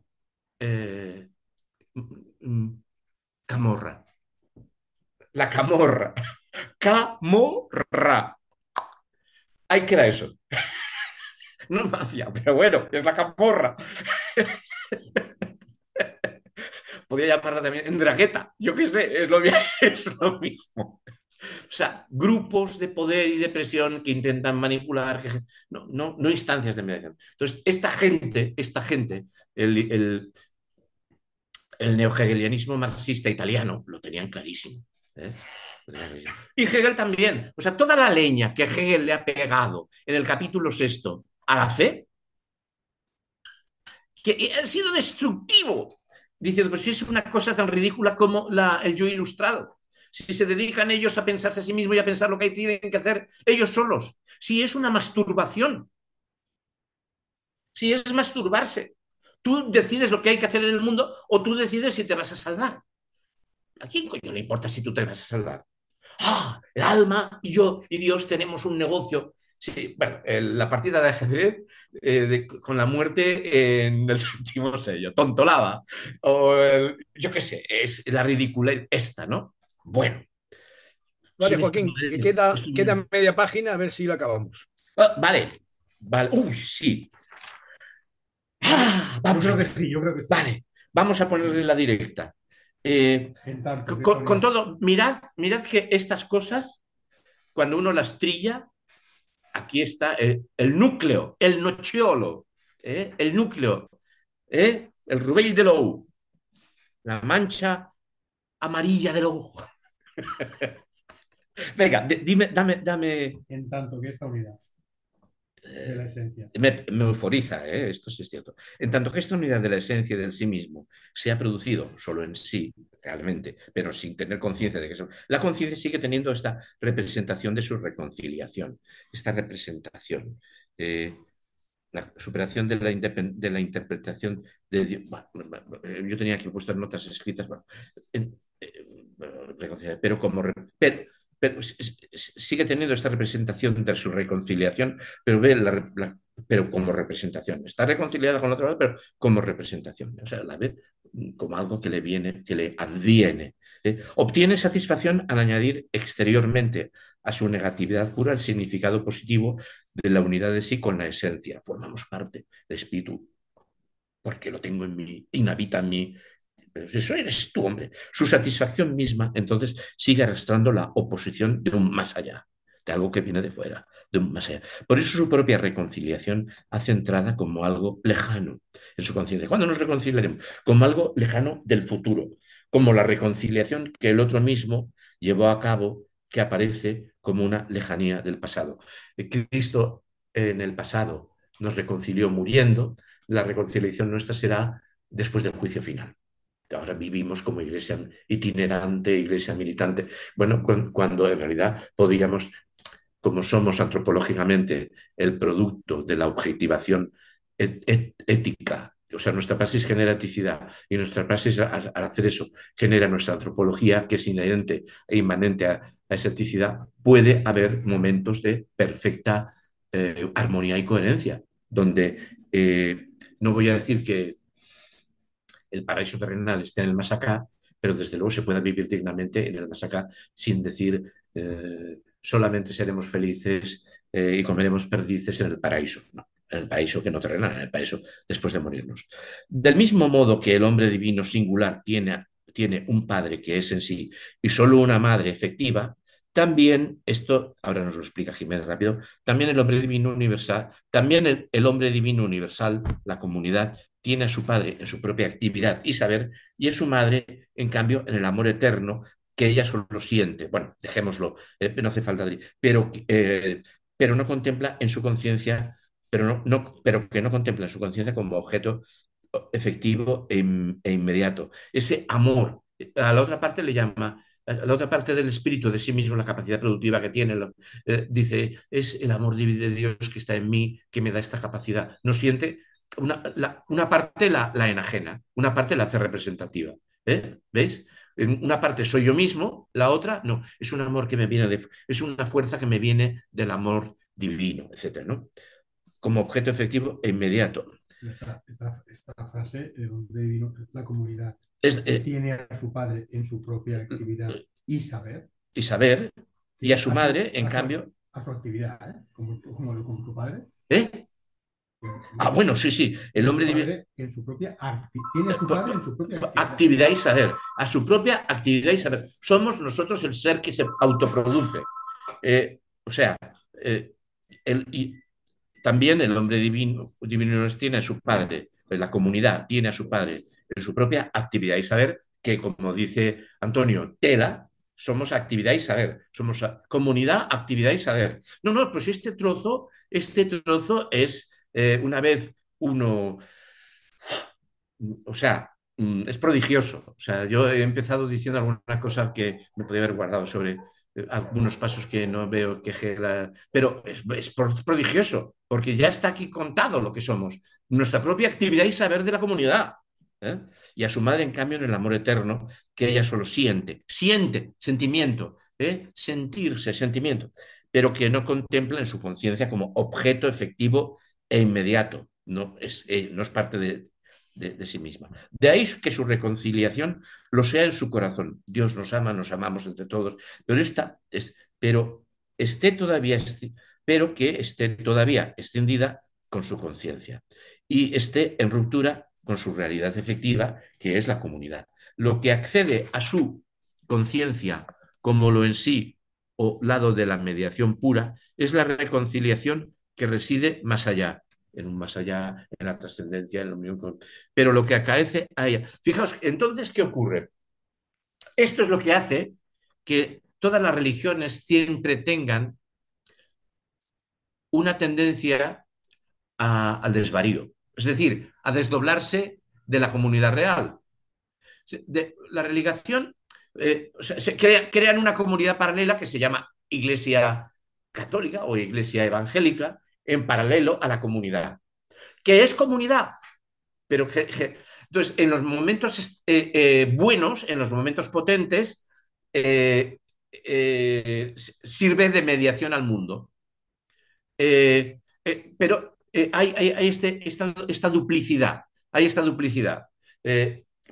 eh, camorra. La camorra. Camorra. Ahí queda eso. No mafia, pero bueno, es la camorra. podría llamarla también en dragueta, yo qué sé, es lo, mismo. O sea, grupos de poder y de presión que intentan manipular, no, no, instancias de mediación. Entonces, esta gente, esta gente, el, el, el neohegelianismo marxista italiano lo tenían clarísimo. ¿eh? Y Hegel también. O sea, toda la leña que Hegel le ha pegado en el capítulo sexto a la fe, que ha sido destructivo diciendo, pero si es una cosa tan ridícula como la, el yo ilustrado, si se dedican ellos a pensarse a sí mismos y a pensar lo que tienen que hacer ellos solos, si es una masturbación, si es masturbarse, tú decides lo que hay que hacer en el mundo o tú decides si te vas a salvar. ¿A quién coño le importa si tú te vas a salvar? Ah, el alma y yo y Dios tenemos un negocio Sí, bueno, la partida de ajedrez eh, con la muerte en el séptimo sello, tontolaba. O yo qué sé, es la ridícula esta, ¿no? Bueno.
Vale, Joaquín, queda, queda media página, a ver si lo acabamos.
Ah, vale, vale. Uy, sí.
Ah, vamos yo creo que sí, yo creo que sí.
Vale, vamos a ponerle la directa. Eh, con, todo, mirad, mirad que estas cosas, cuando uno las trilla, aquí está el, núcleo, el nociolo, ¿eh? el núcleo, ¿eh? el rubel de Lou, la mancha amarilla del ojo. Venga, dime, dame, dame.
En tanto que esta unidad de la esencia.
Me, euforiza, ¿eh? esto sí es cierto. En tanto que esta unidad de la esencia del sí mismo se ha producido solo en sí, realmente, pero sin tener conciencia de que eso. La conciencia sigue teniendo esta representación de su reconciliación, esta representación. Eh, la superación de la, de la interpretación de Dios. yo tenía aquí puestas notas escritas, eh, pero como pero, sigue teniendo esta representación de su reconciliación, pero ve pero como representación. Está reconciliada con la otra, pero como representación. O sea, la ve como algo que le viene, que le adviene. Obtiene satisfacción al añadir exteriormente a su negatividad pura el significado positivo de la unidad de sí con la esencia. Formamos parte del espíritu, porque lo tengo en mí, inhabita en mí. Eso eres tú, hombre. Su satisfacción misma, entonces, sigue arrastrando la oposición de un más allá de algo que viene de fuera, de un más allá. Por eso su propia reconciliación hace entrada como algo lejano en su conciencia. ¿Cuándo nos reconciliaremos? Como algo lejano del futuro, como la reconciliación que el otro mismo llevó a cabo, que aparece como una lejanía del pasado. Cristo en el pasado nos reconcilió muriendo, la reconciliación nuestra será después del juicio final ahora vivimos como iglesia itinerante, iglesia militante, bueno, cuando en realidad podríamos como somos antropológicamente el producto de la objetivación ética, o sea, nuestra praxis genera eticidad y nuestra praxis al hacer eso genera nuestra antropología que es inherente e inmanente a, esa eticidad, puede haber momentos de perfecta eh, armonía y coherencia, donde eh, no voy a decir que el paraíso terrenal esté en el más acá, pero desde luego se pueda vivir dignamente en el más acá sin decir eh, solamente seremos felices eh, y comeremos perdices en el paraíso. No, en el paraíso que no terrenal, en el paraíso después de morirnos. Del mismo modo que el hombre divino singular tiene, tiene un padre que es en sí y solo una madre efectiva, también, esto ahora nos lo explica Jiménez rápido, también el hombre divino universal, también el, el, hombre divino universal, la comunidad, tiene a su padre en su propia actividad y saber, y en su madre, en cambio, en el amor eterno, que ella solo siente. Bueno, dejémoslo, eh, no hace falta, pero, eh, pero no contempla en su conciencia, pero, no, no, pero que no contempla en su conciencia como objeto efectivo e, e, inmediato. Ese amor, a la otra parte le llama, a la otra parte del espíritu de sí mismo, la capacidad productiva que tiene, eh, dice, es el amor de Dios que está en mí, que me da esta capacidad. No siente, una, una parte la, la, enajena, una parte la hace representativa. ¿Veis? una parte soy yo mismo, la otra no, es un amor que me viene de, es una fuerza que me viene del amor divino, etcétera, ¿no? Como objeto efectivo e inmediato.
Esta, esta, frase, el hombre divino, la comunidad,
eh,
tiene a su padre en su propia actividad y saber.
Y saber, y a su madre, en cambio.
a su actividad, ¿eh? como, como, como su padre.
¿Eh? Ah, bueno, sí, sí. El hombre
divino. En su propia tiene a su padre en su propia actividad.
actividad y saber. A su propia actividad y saber. Somos nosotros el ser que se autoproduce. Eh, o sea, eh, el, y también el hombre divino, divino tiene a su padre, la comunidad tiene a su padre en su propia actividad y saber, que como dice Antonio, tela, somos actividad y saber, somos comunidad, actividad y saber. No, no, pues este trozo, este trozo es eh, una vez uno, o sea, mm, es prodigioso. O sea, yo he empezado diciendo alguna cosa que me podía haber guardado sobre eh, algunos pasos que no veo que... Pero es, prodigioso, porque ya está aquí contado lo que somos, nuestra propia actividad y saber de la comunidad. ¿eh? Y a su madre, en cambio, en el amor eterno, que ella solo siente, siente, sentimiento, sentirse, sentimiento, pero que no contempla en su conciencia como objeto efectivo e inmediato, no es, eh, no es parte de, de, sí misma. De ahí que su reconciliación lo sea en su corazón. Dios nos ama, nos amamos entre todos, pero esta es, pero esté todavía, pero que esté todavía extendida con su conciencia y esté en ruptura con su realidad efectiva, que es la comunidad. Lo que accede a su conciencia como lo en sí o lado de la mediación pura es la reconciliación que reside más allá, en un más allá, en la trascendencia, en la unión con... Pero lo que acaece a ella. Fijaos, entonces, ¿qué ocurre? Esto es lo que hace que todas las religiones siempre tengan una tendencia al desvarío, es decir, a desdoblarse de la comunidad real. De, la religación, eh, se crean una comunidad paralela que se llama Iglesia Católica o Iglesia Evangélica, en paralelo a la comunidad. que es comunidad. Pero entonces, en los momentos eh, eh, buenos, en los momentos potentes, eh, sirve de mediación al mundo. pero hay, hay, este, esta, esta, duplicidad, hay esta duplicidad.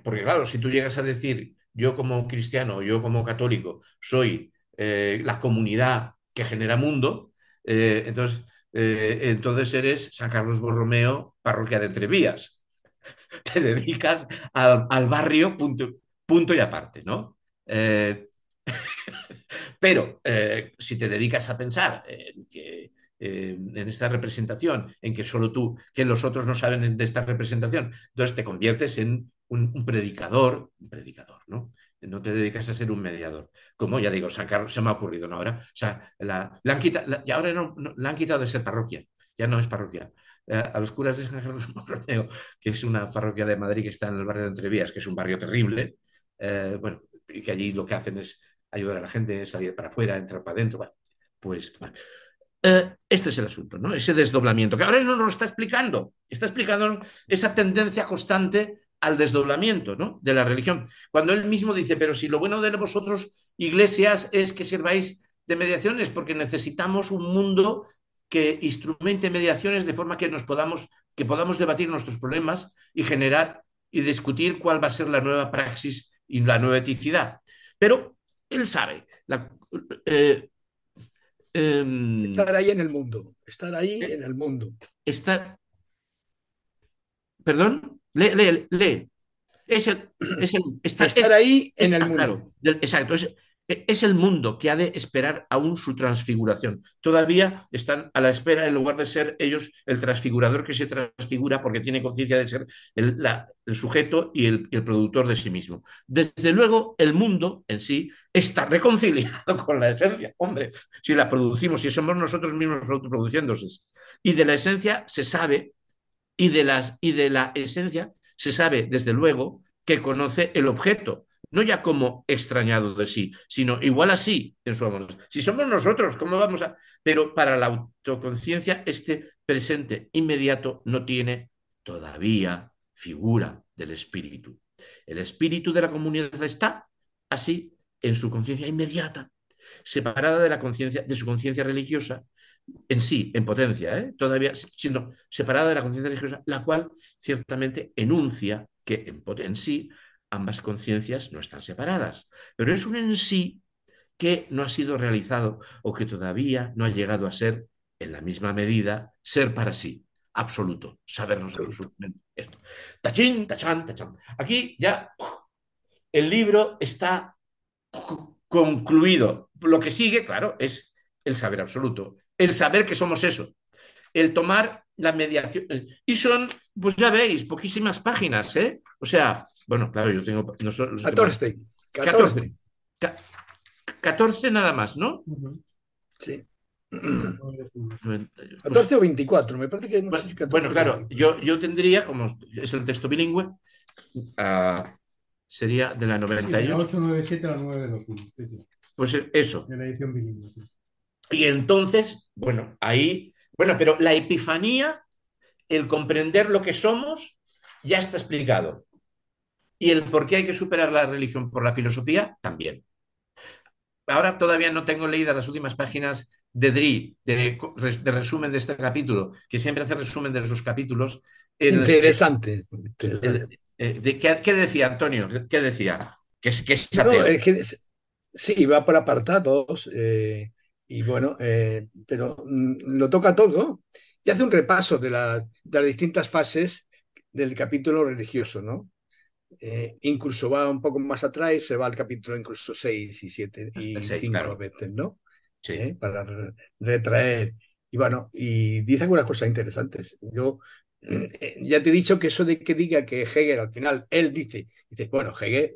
porque claro, si tú llegas a decir, yo como cristiano, yo como católico, soy la comunidad que genera mundo, entonces, entonces eres San Carlos Borromeo, parroquia de Entrevías. te dedicas al, barrio punto, punto, y aparte, ¿no? Eh, pero eh, si te dedicas a pensar en que en esta representación, en que solo tú, que los otros no saben de esta representación, entonces te conviertes en un, predicador, un predicador, ¿no? No te dedicas a ser un mediador. Como ya digo, sacar, se me ha ocurrido ¿no? ahora. O sea, la, han quitado, y ahora no, la han quitado de ser parroquia, ya no es parroquia. Eh, a los curas de San Carlos Borromeo, que es una parroquia de Madrid que está en el barrio de Entrevías, que es un barrio terrible, eh, bueno, y que allí lo que hacen es ayudar a la gente, salir para afuera, entrar para adentro, pues eh, este es el asunto, ¿no? Ese desdoblamiento, que ahora no nos lo está explicando, está explicando esa tendencia constante al desdoblamiento ¿no? de la religión. Cuando él mismo dice, pero si lo bueno de vosotros, iglesias, es que sirváis de mediaciones, porque necesitamos un mundo que instrumente mediaciones de forma que nos podamos, que podamos debatir nuestros problemas y generar y discutir cuál va a ser la nueva praxis y la nueva eticidad. Pero él sabe.
Eh, em, estar ahí en el mundo. Estar ahí eh, en el mundo.
Estar. Perdón, lee, lee, lee. Es el, es el,
estar ahí en el mundo.
exacto. Es, es el mundo que ha de esperar aún su transfiguración. Todavía están a la espera, en lugar de ser ellos el transfigurador que se transfigura porque tiene conciencia de ser el, sujeto y el, productor de sí mismo. Desde luego, el mundo en sí está reconciliado con la esencia. Hombre, si la producimos, si somos nosotros mismos autoproduciéndose. Y de la esencia se sabe, y de, las, y de la esencia se sabe, desde luego, que conoce el objeto, no ya como extrañado de sí, sino igual así en su amor. Si somos nosotros, ¿cómo vamos a...? Pero para la autoconciencia, este presente inmediato no tiene todavía figura del espíritu. El espíritu de la comunidad está así en su conciencia inmediata, separada de la conciencia, de su conciencia religiosa, en sí, en potencia, ¿eh? todavía siendo separada de la conciencia religiosa, la cual ciertamente enuncia que en, en sí ambas conciencias no están separadas, pero es un en sí que no ha sido realizado o que todavía no ha llegado a ser en la misma medida ser para sí, absoluto, sabernos absolutamente esto. Tachín, tachán, tachán. Aquí ya el libro está concluido. Lo que sigue, claro, es el saber absoluto, el saber que somos eso, el tomar la mediación. Y son, pues ya veis, poquísimas páginas, ¿eh? O sea, bueno, claro, yo tengo.
14. 14.
14 nada más, ¿no?
Sí. 14 o 24, me parece que. No
bueno, bueno, claro, yo, yo tendría, como es el texto bilingüe, uh, sería de la 98. Sí, la
897 a la 921.
Pues eso.
De la edición bilingüe, sí.
Y entonces, bueno, ahí. Bueno, pero la epifanía, el comprender lo que somos, ya está explicado. Y el por qué hay que superar la religión por la filosofía, también. Ahora todavía no tengo leídas las últimas páginas de Dri, de, resumen de este capítulo, que siempre hace resumen de sus capítulos.
Interesante.
Eh, ¿qué, decía Antonio? ¿Qué decía? Que, es, que
sí, va por apartados. Eh, y bueno, eh, pero mm, lo toca todo y hace un repaso de, de las distintas fases del capítulo religioso, ¿no? Eh, incluso va un poco más atrás, se va al capítulo incluso 6 y 7 y 5 veces, ¿no?
Sí.
¿Eh? Para retraer. Y bueno, y dice algunas cosas interesantes. Yo eh, ya te he dicho que eso de que diga que Hegel al final, él dice, dice bueno, Hegel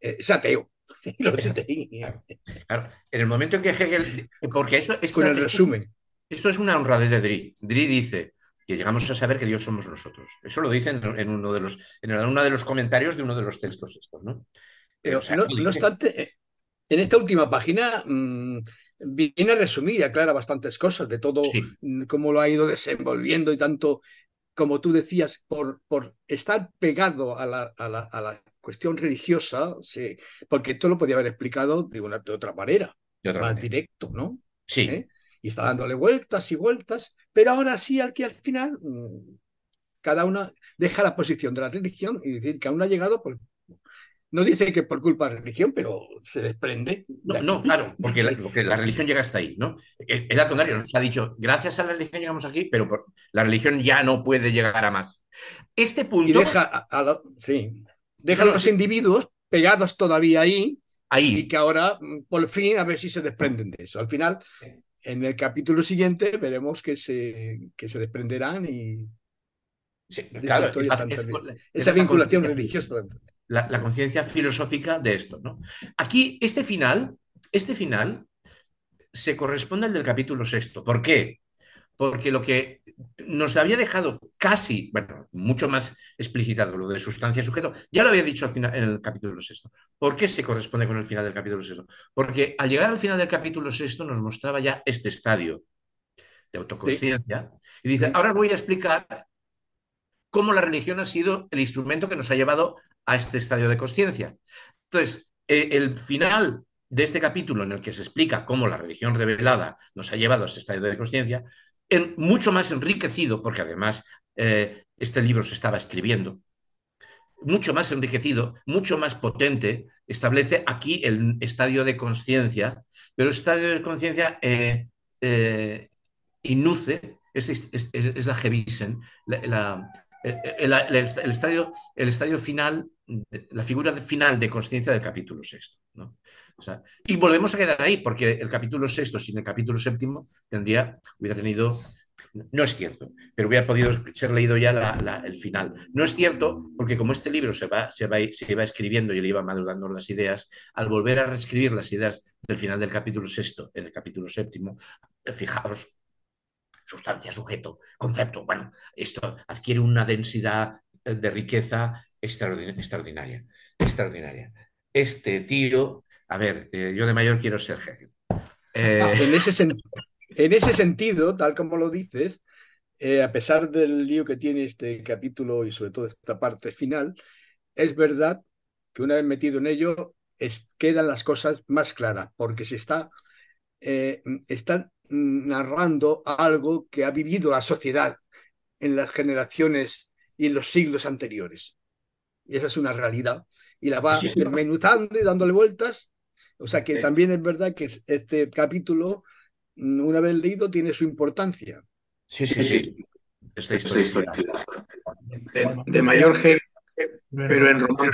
es ateo.
claro, en el momento en que Hegel, porque eso es
con el resumen.
Esto es una honradez de Dri. Dri dice, que llegamos a saber que Dios somos nosotros. Eso lo dicen en uno de los, en uno de los comentarios de uno de los textos estos, ¿no?
Eh, no, obstante, eh, en esta última página mm, viene a resumir y aclara bastantes cosas de todo mm, cómo lo ha ido desenvolviendo y tanto como tú decías, por, por estar pegado a la, a la, a la cuestión religiosa, sí, porque esto lo podía haber explicado de, una, de otra manera,
De otra
más
manera.
directo, ¿no?
Sí,
¿Eh? Y está dándole vueltas y vueltas, pero ahora sí, al que al final, mm, cada una deja la posición de la religión y decir que aún no ha llegado, pues, no dice que por culpa de la religión, pero se desprende. de
No, claro, porque la, porque la religión llega hasta ahí, ¿no? Es al contrario, nos ha dicho, gracias a la religión llegamos aquí, pero por- la religión ya no puede llegar a más. Este
Y
punto,
deja a, a la- sí, deja a los individuos pegados todavía ahí y
ahí,
que ahora, mm, por fin, a ver si se desprenden de eso. Al final, en el capítulo siguiente, veremos que se, que se desprenderán y
sí, claro,
esa
es- es-
Esa
la
vinculación religiosa.
La, la conciencia filosófica de esto, ¿no? Aquí, este final, este final se corresponde al del capítulo sexto. ¿Por qué? Porque lo que nos había dejado casi, bueno, mucho más explicitado lo de sustancia sujeto, ya lo había dicho al final, en el capítulo sexto. ¿Por qué se corresponde con el final del capítulo sexto? Porque al llegar al final del capítulo sexto nos mostraba ya este estadio de autoconsciencia y dice, ahora os voy a explicar cómo la religión ha sido el instrumento que nos ha llevado a este estadio de conciencia. Entonces, eh, el final de este capítulo en el que se explica cómo la religión revelada nos ha llevado a este estadio de conciencia, en- mucho más enriquecido, porque además eh, este libro se estaba escribiendo, mucho más enriquecido, mucho más potente, establece aquí el estadio de conciencia, pero el estadio de conciencia eh, eh, induce, es, la Gewisen, la- la- el, el- el- el estadio, el estadio final, la figura final de conciencia del capítulo sexto. ¿no? O sea, y volvemos a quedar ahí, porque el capítulo sexto sin el capítulo séptimo tendría, hubiera tenido, no es cierto, pero hubiera podido ser leído ya la- la- el final. No es cierto, porque como este libro se va, se va, se iba escribiendo y le iba madurando las ideas, al volver a reescribir las ideas del final del capítulo sexto en el capítulo séptimo, eh, fijaros, sustancia, sujeto, concepto. Bueno, esto adquiere una densidad eh, de riqueza extraordin- extraordinaria. Extraordinaria. Este tío, a ver, eh, yo de mayor quiero ser Hegel. Eh,
En ese, en ese sentido, tal como lo dices, a pesar del lío que tiene este capítulo y sobre todo esta parte final, es verdad que una vez metido en ello, es- quedan las cosas más claras, porque se está, eh, está narrando algo que ha vivido la sociedad en las generaciones y en los siglos anteriores. Y esa es una realidad. Y la va
Sí, sí.
desmenuzando y dándole vueltas. O sea que
Sí.
también es verdad que este capítulo, mm, una vez leído, tiene su importancia.
sí, sí, sí. Es la historia.
De, de mayor G, pero en Román.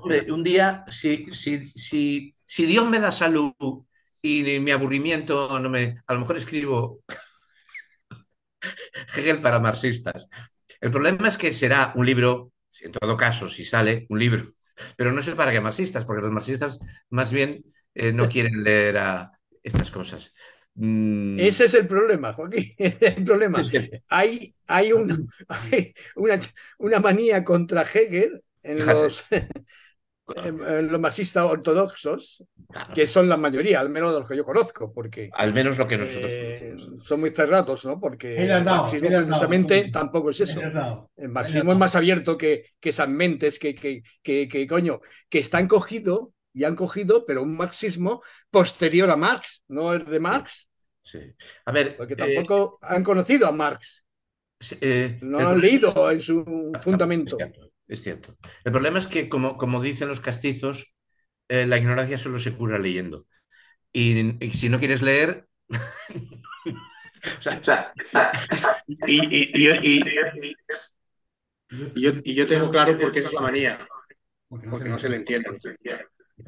Hombre, un día, si, si, si, si Dios me da salud y mi aburrimiento no me. A lo mejor escribo Hegel para marxistas. El problema es que será un libro, en todo caso, si sale, un libro, pero no sé para qué marxistas, porque los marxistas más bien eh, no quieren leer a estas cosas. Mm,
Ese es el problema, Joaquín. El problema. Hay, hay, una, hay una, una manía contra Hegel en
Fíjate.
los, en- en los marxistas ortodoxos,
claro,
que son la mayoría, al menos de los que yo conozco, porque
al menos lo que nosotros.
eh, son muy cerrados, ¿no? Porque el marxismo
dado,
precisamente tampoco es eso. El marxismo es más abierto que, que esas mentes que, que, que, que, coño, que están cogido y han cogido, pero un marxismo posterior a Marx, no es de Marx,
Sí. A ver,
porque
eh,
tampoco han conocido a Marx,
eh,
no
el
lo han leído en su fundamento.
Es cierto. El problema es que, como, como dicen los castizos, eh, la ignorancia solo se cura leyendo. Y, y si no quieres leer. o sea,
O sea, y, y- y- y- y- y yo, y yo tengo claro por qué es la manía, porque no se le entiende.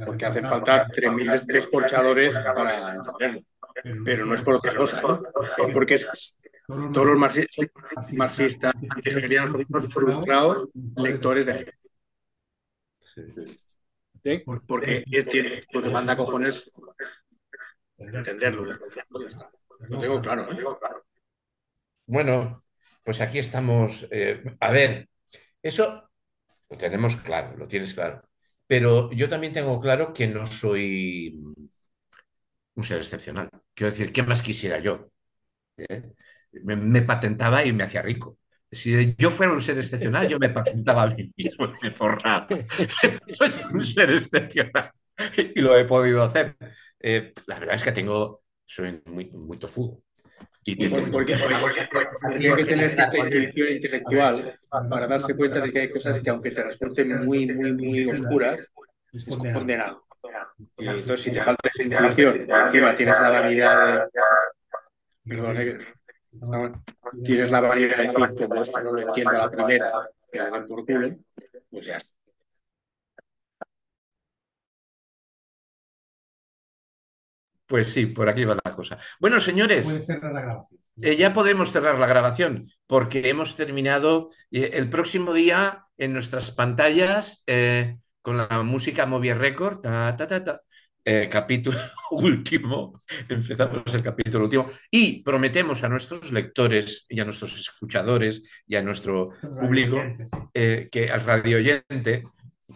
Porque hacen falta 3.000 descorchadores para entenderlo. Pero no es por otra cosa, ¿no? Es porque todos los marxistas, marxistas unos frustrados lectores de Hegel. ¿Sí? Porque, es- tiene- porque manda cojones entenderlo. desgraciado, ya está. Lo tengo claro, ¿eh?
bueno, pues aquí estamos. eh, a ver, eso lo tenemos claro, lo tienes claro. Pero yo también tengo claro que no soy un ser excepcional. Quiero decir, ¿qué más quisiera yo? ¿eh? Me, me patentaba y me hacía rico. Si yo fuera un ser excepcional, yo me patentaba a mí mismo, me forraba. Soy un ser excepcional y lo he podido hacer. Eh, la verdad es que tengo, soy muy, muy tofudo. Y tengo-
Porque, que tener cierta inteligencia intelectual para darse cuenta de que hay cosas que aunque te resulten muy, muy, muy oscuras,
Es condenado.
condenado. Y entonces si te falta esa intuición, encima tienes la vanidad de... Perdón, tienes la variedad de decir, como esto no lo entiendo a la primera, que den por culo, pues ya está.
Pues sí, por aquí va la cosa. Bueno, señores,
Puedes cerrar la grabación.
eh, ya podemos cerrar la grabación porque hemos terminado eh, el próximo día en nuestras pantallas eh, con la música Movie Record, ta, ta, ta, ta, eh, capítulo último, empezamos el capítulo último y prometemos a nuestros lectores y a nuestros escuchadores y a nuestro público eh, que al radio oyente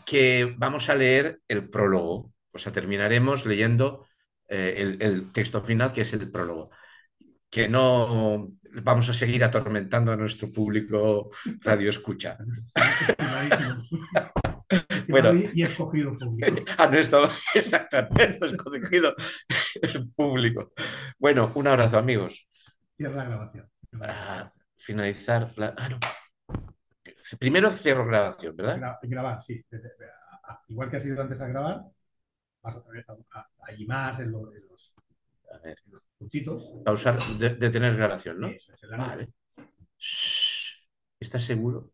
que vamos a leer el prólogo. O sea, terminaremos leyendo eh, el, el texto final, que es el prólogo. Que no vamos a seguir atormentando a nuestro público radio escucha. Bueno.
Y escogido público.
A nuestro, exactamente, a nuestro escogido público. Bueno, un abrazo, amigos.
Cierra la grabación.
Para finalizar la. Ah, no. Primero cierro grabación, ¿verdad?
Gra- grabar, sí. Igual que has ido antes a grabar, vas otra vez a, a- allí más en, lo- en los,
A ver,
puntitos.
pausar, de- detener grabación, ¿no?
Eso es, nube.
Vale. ¿Estás seguro?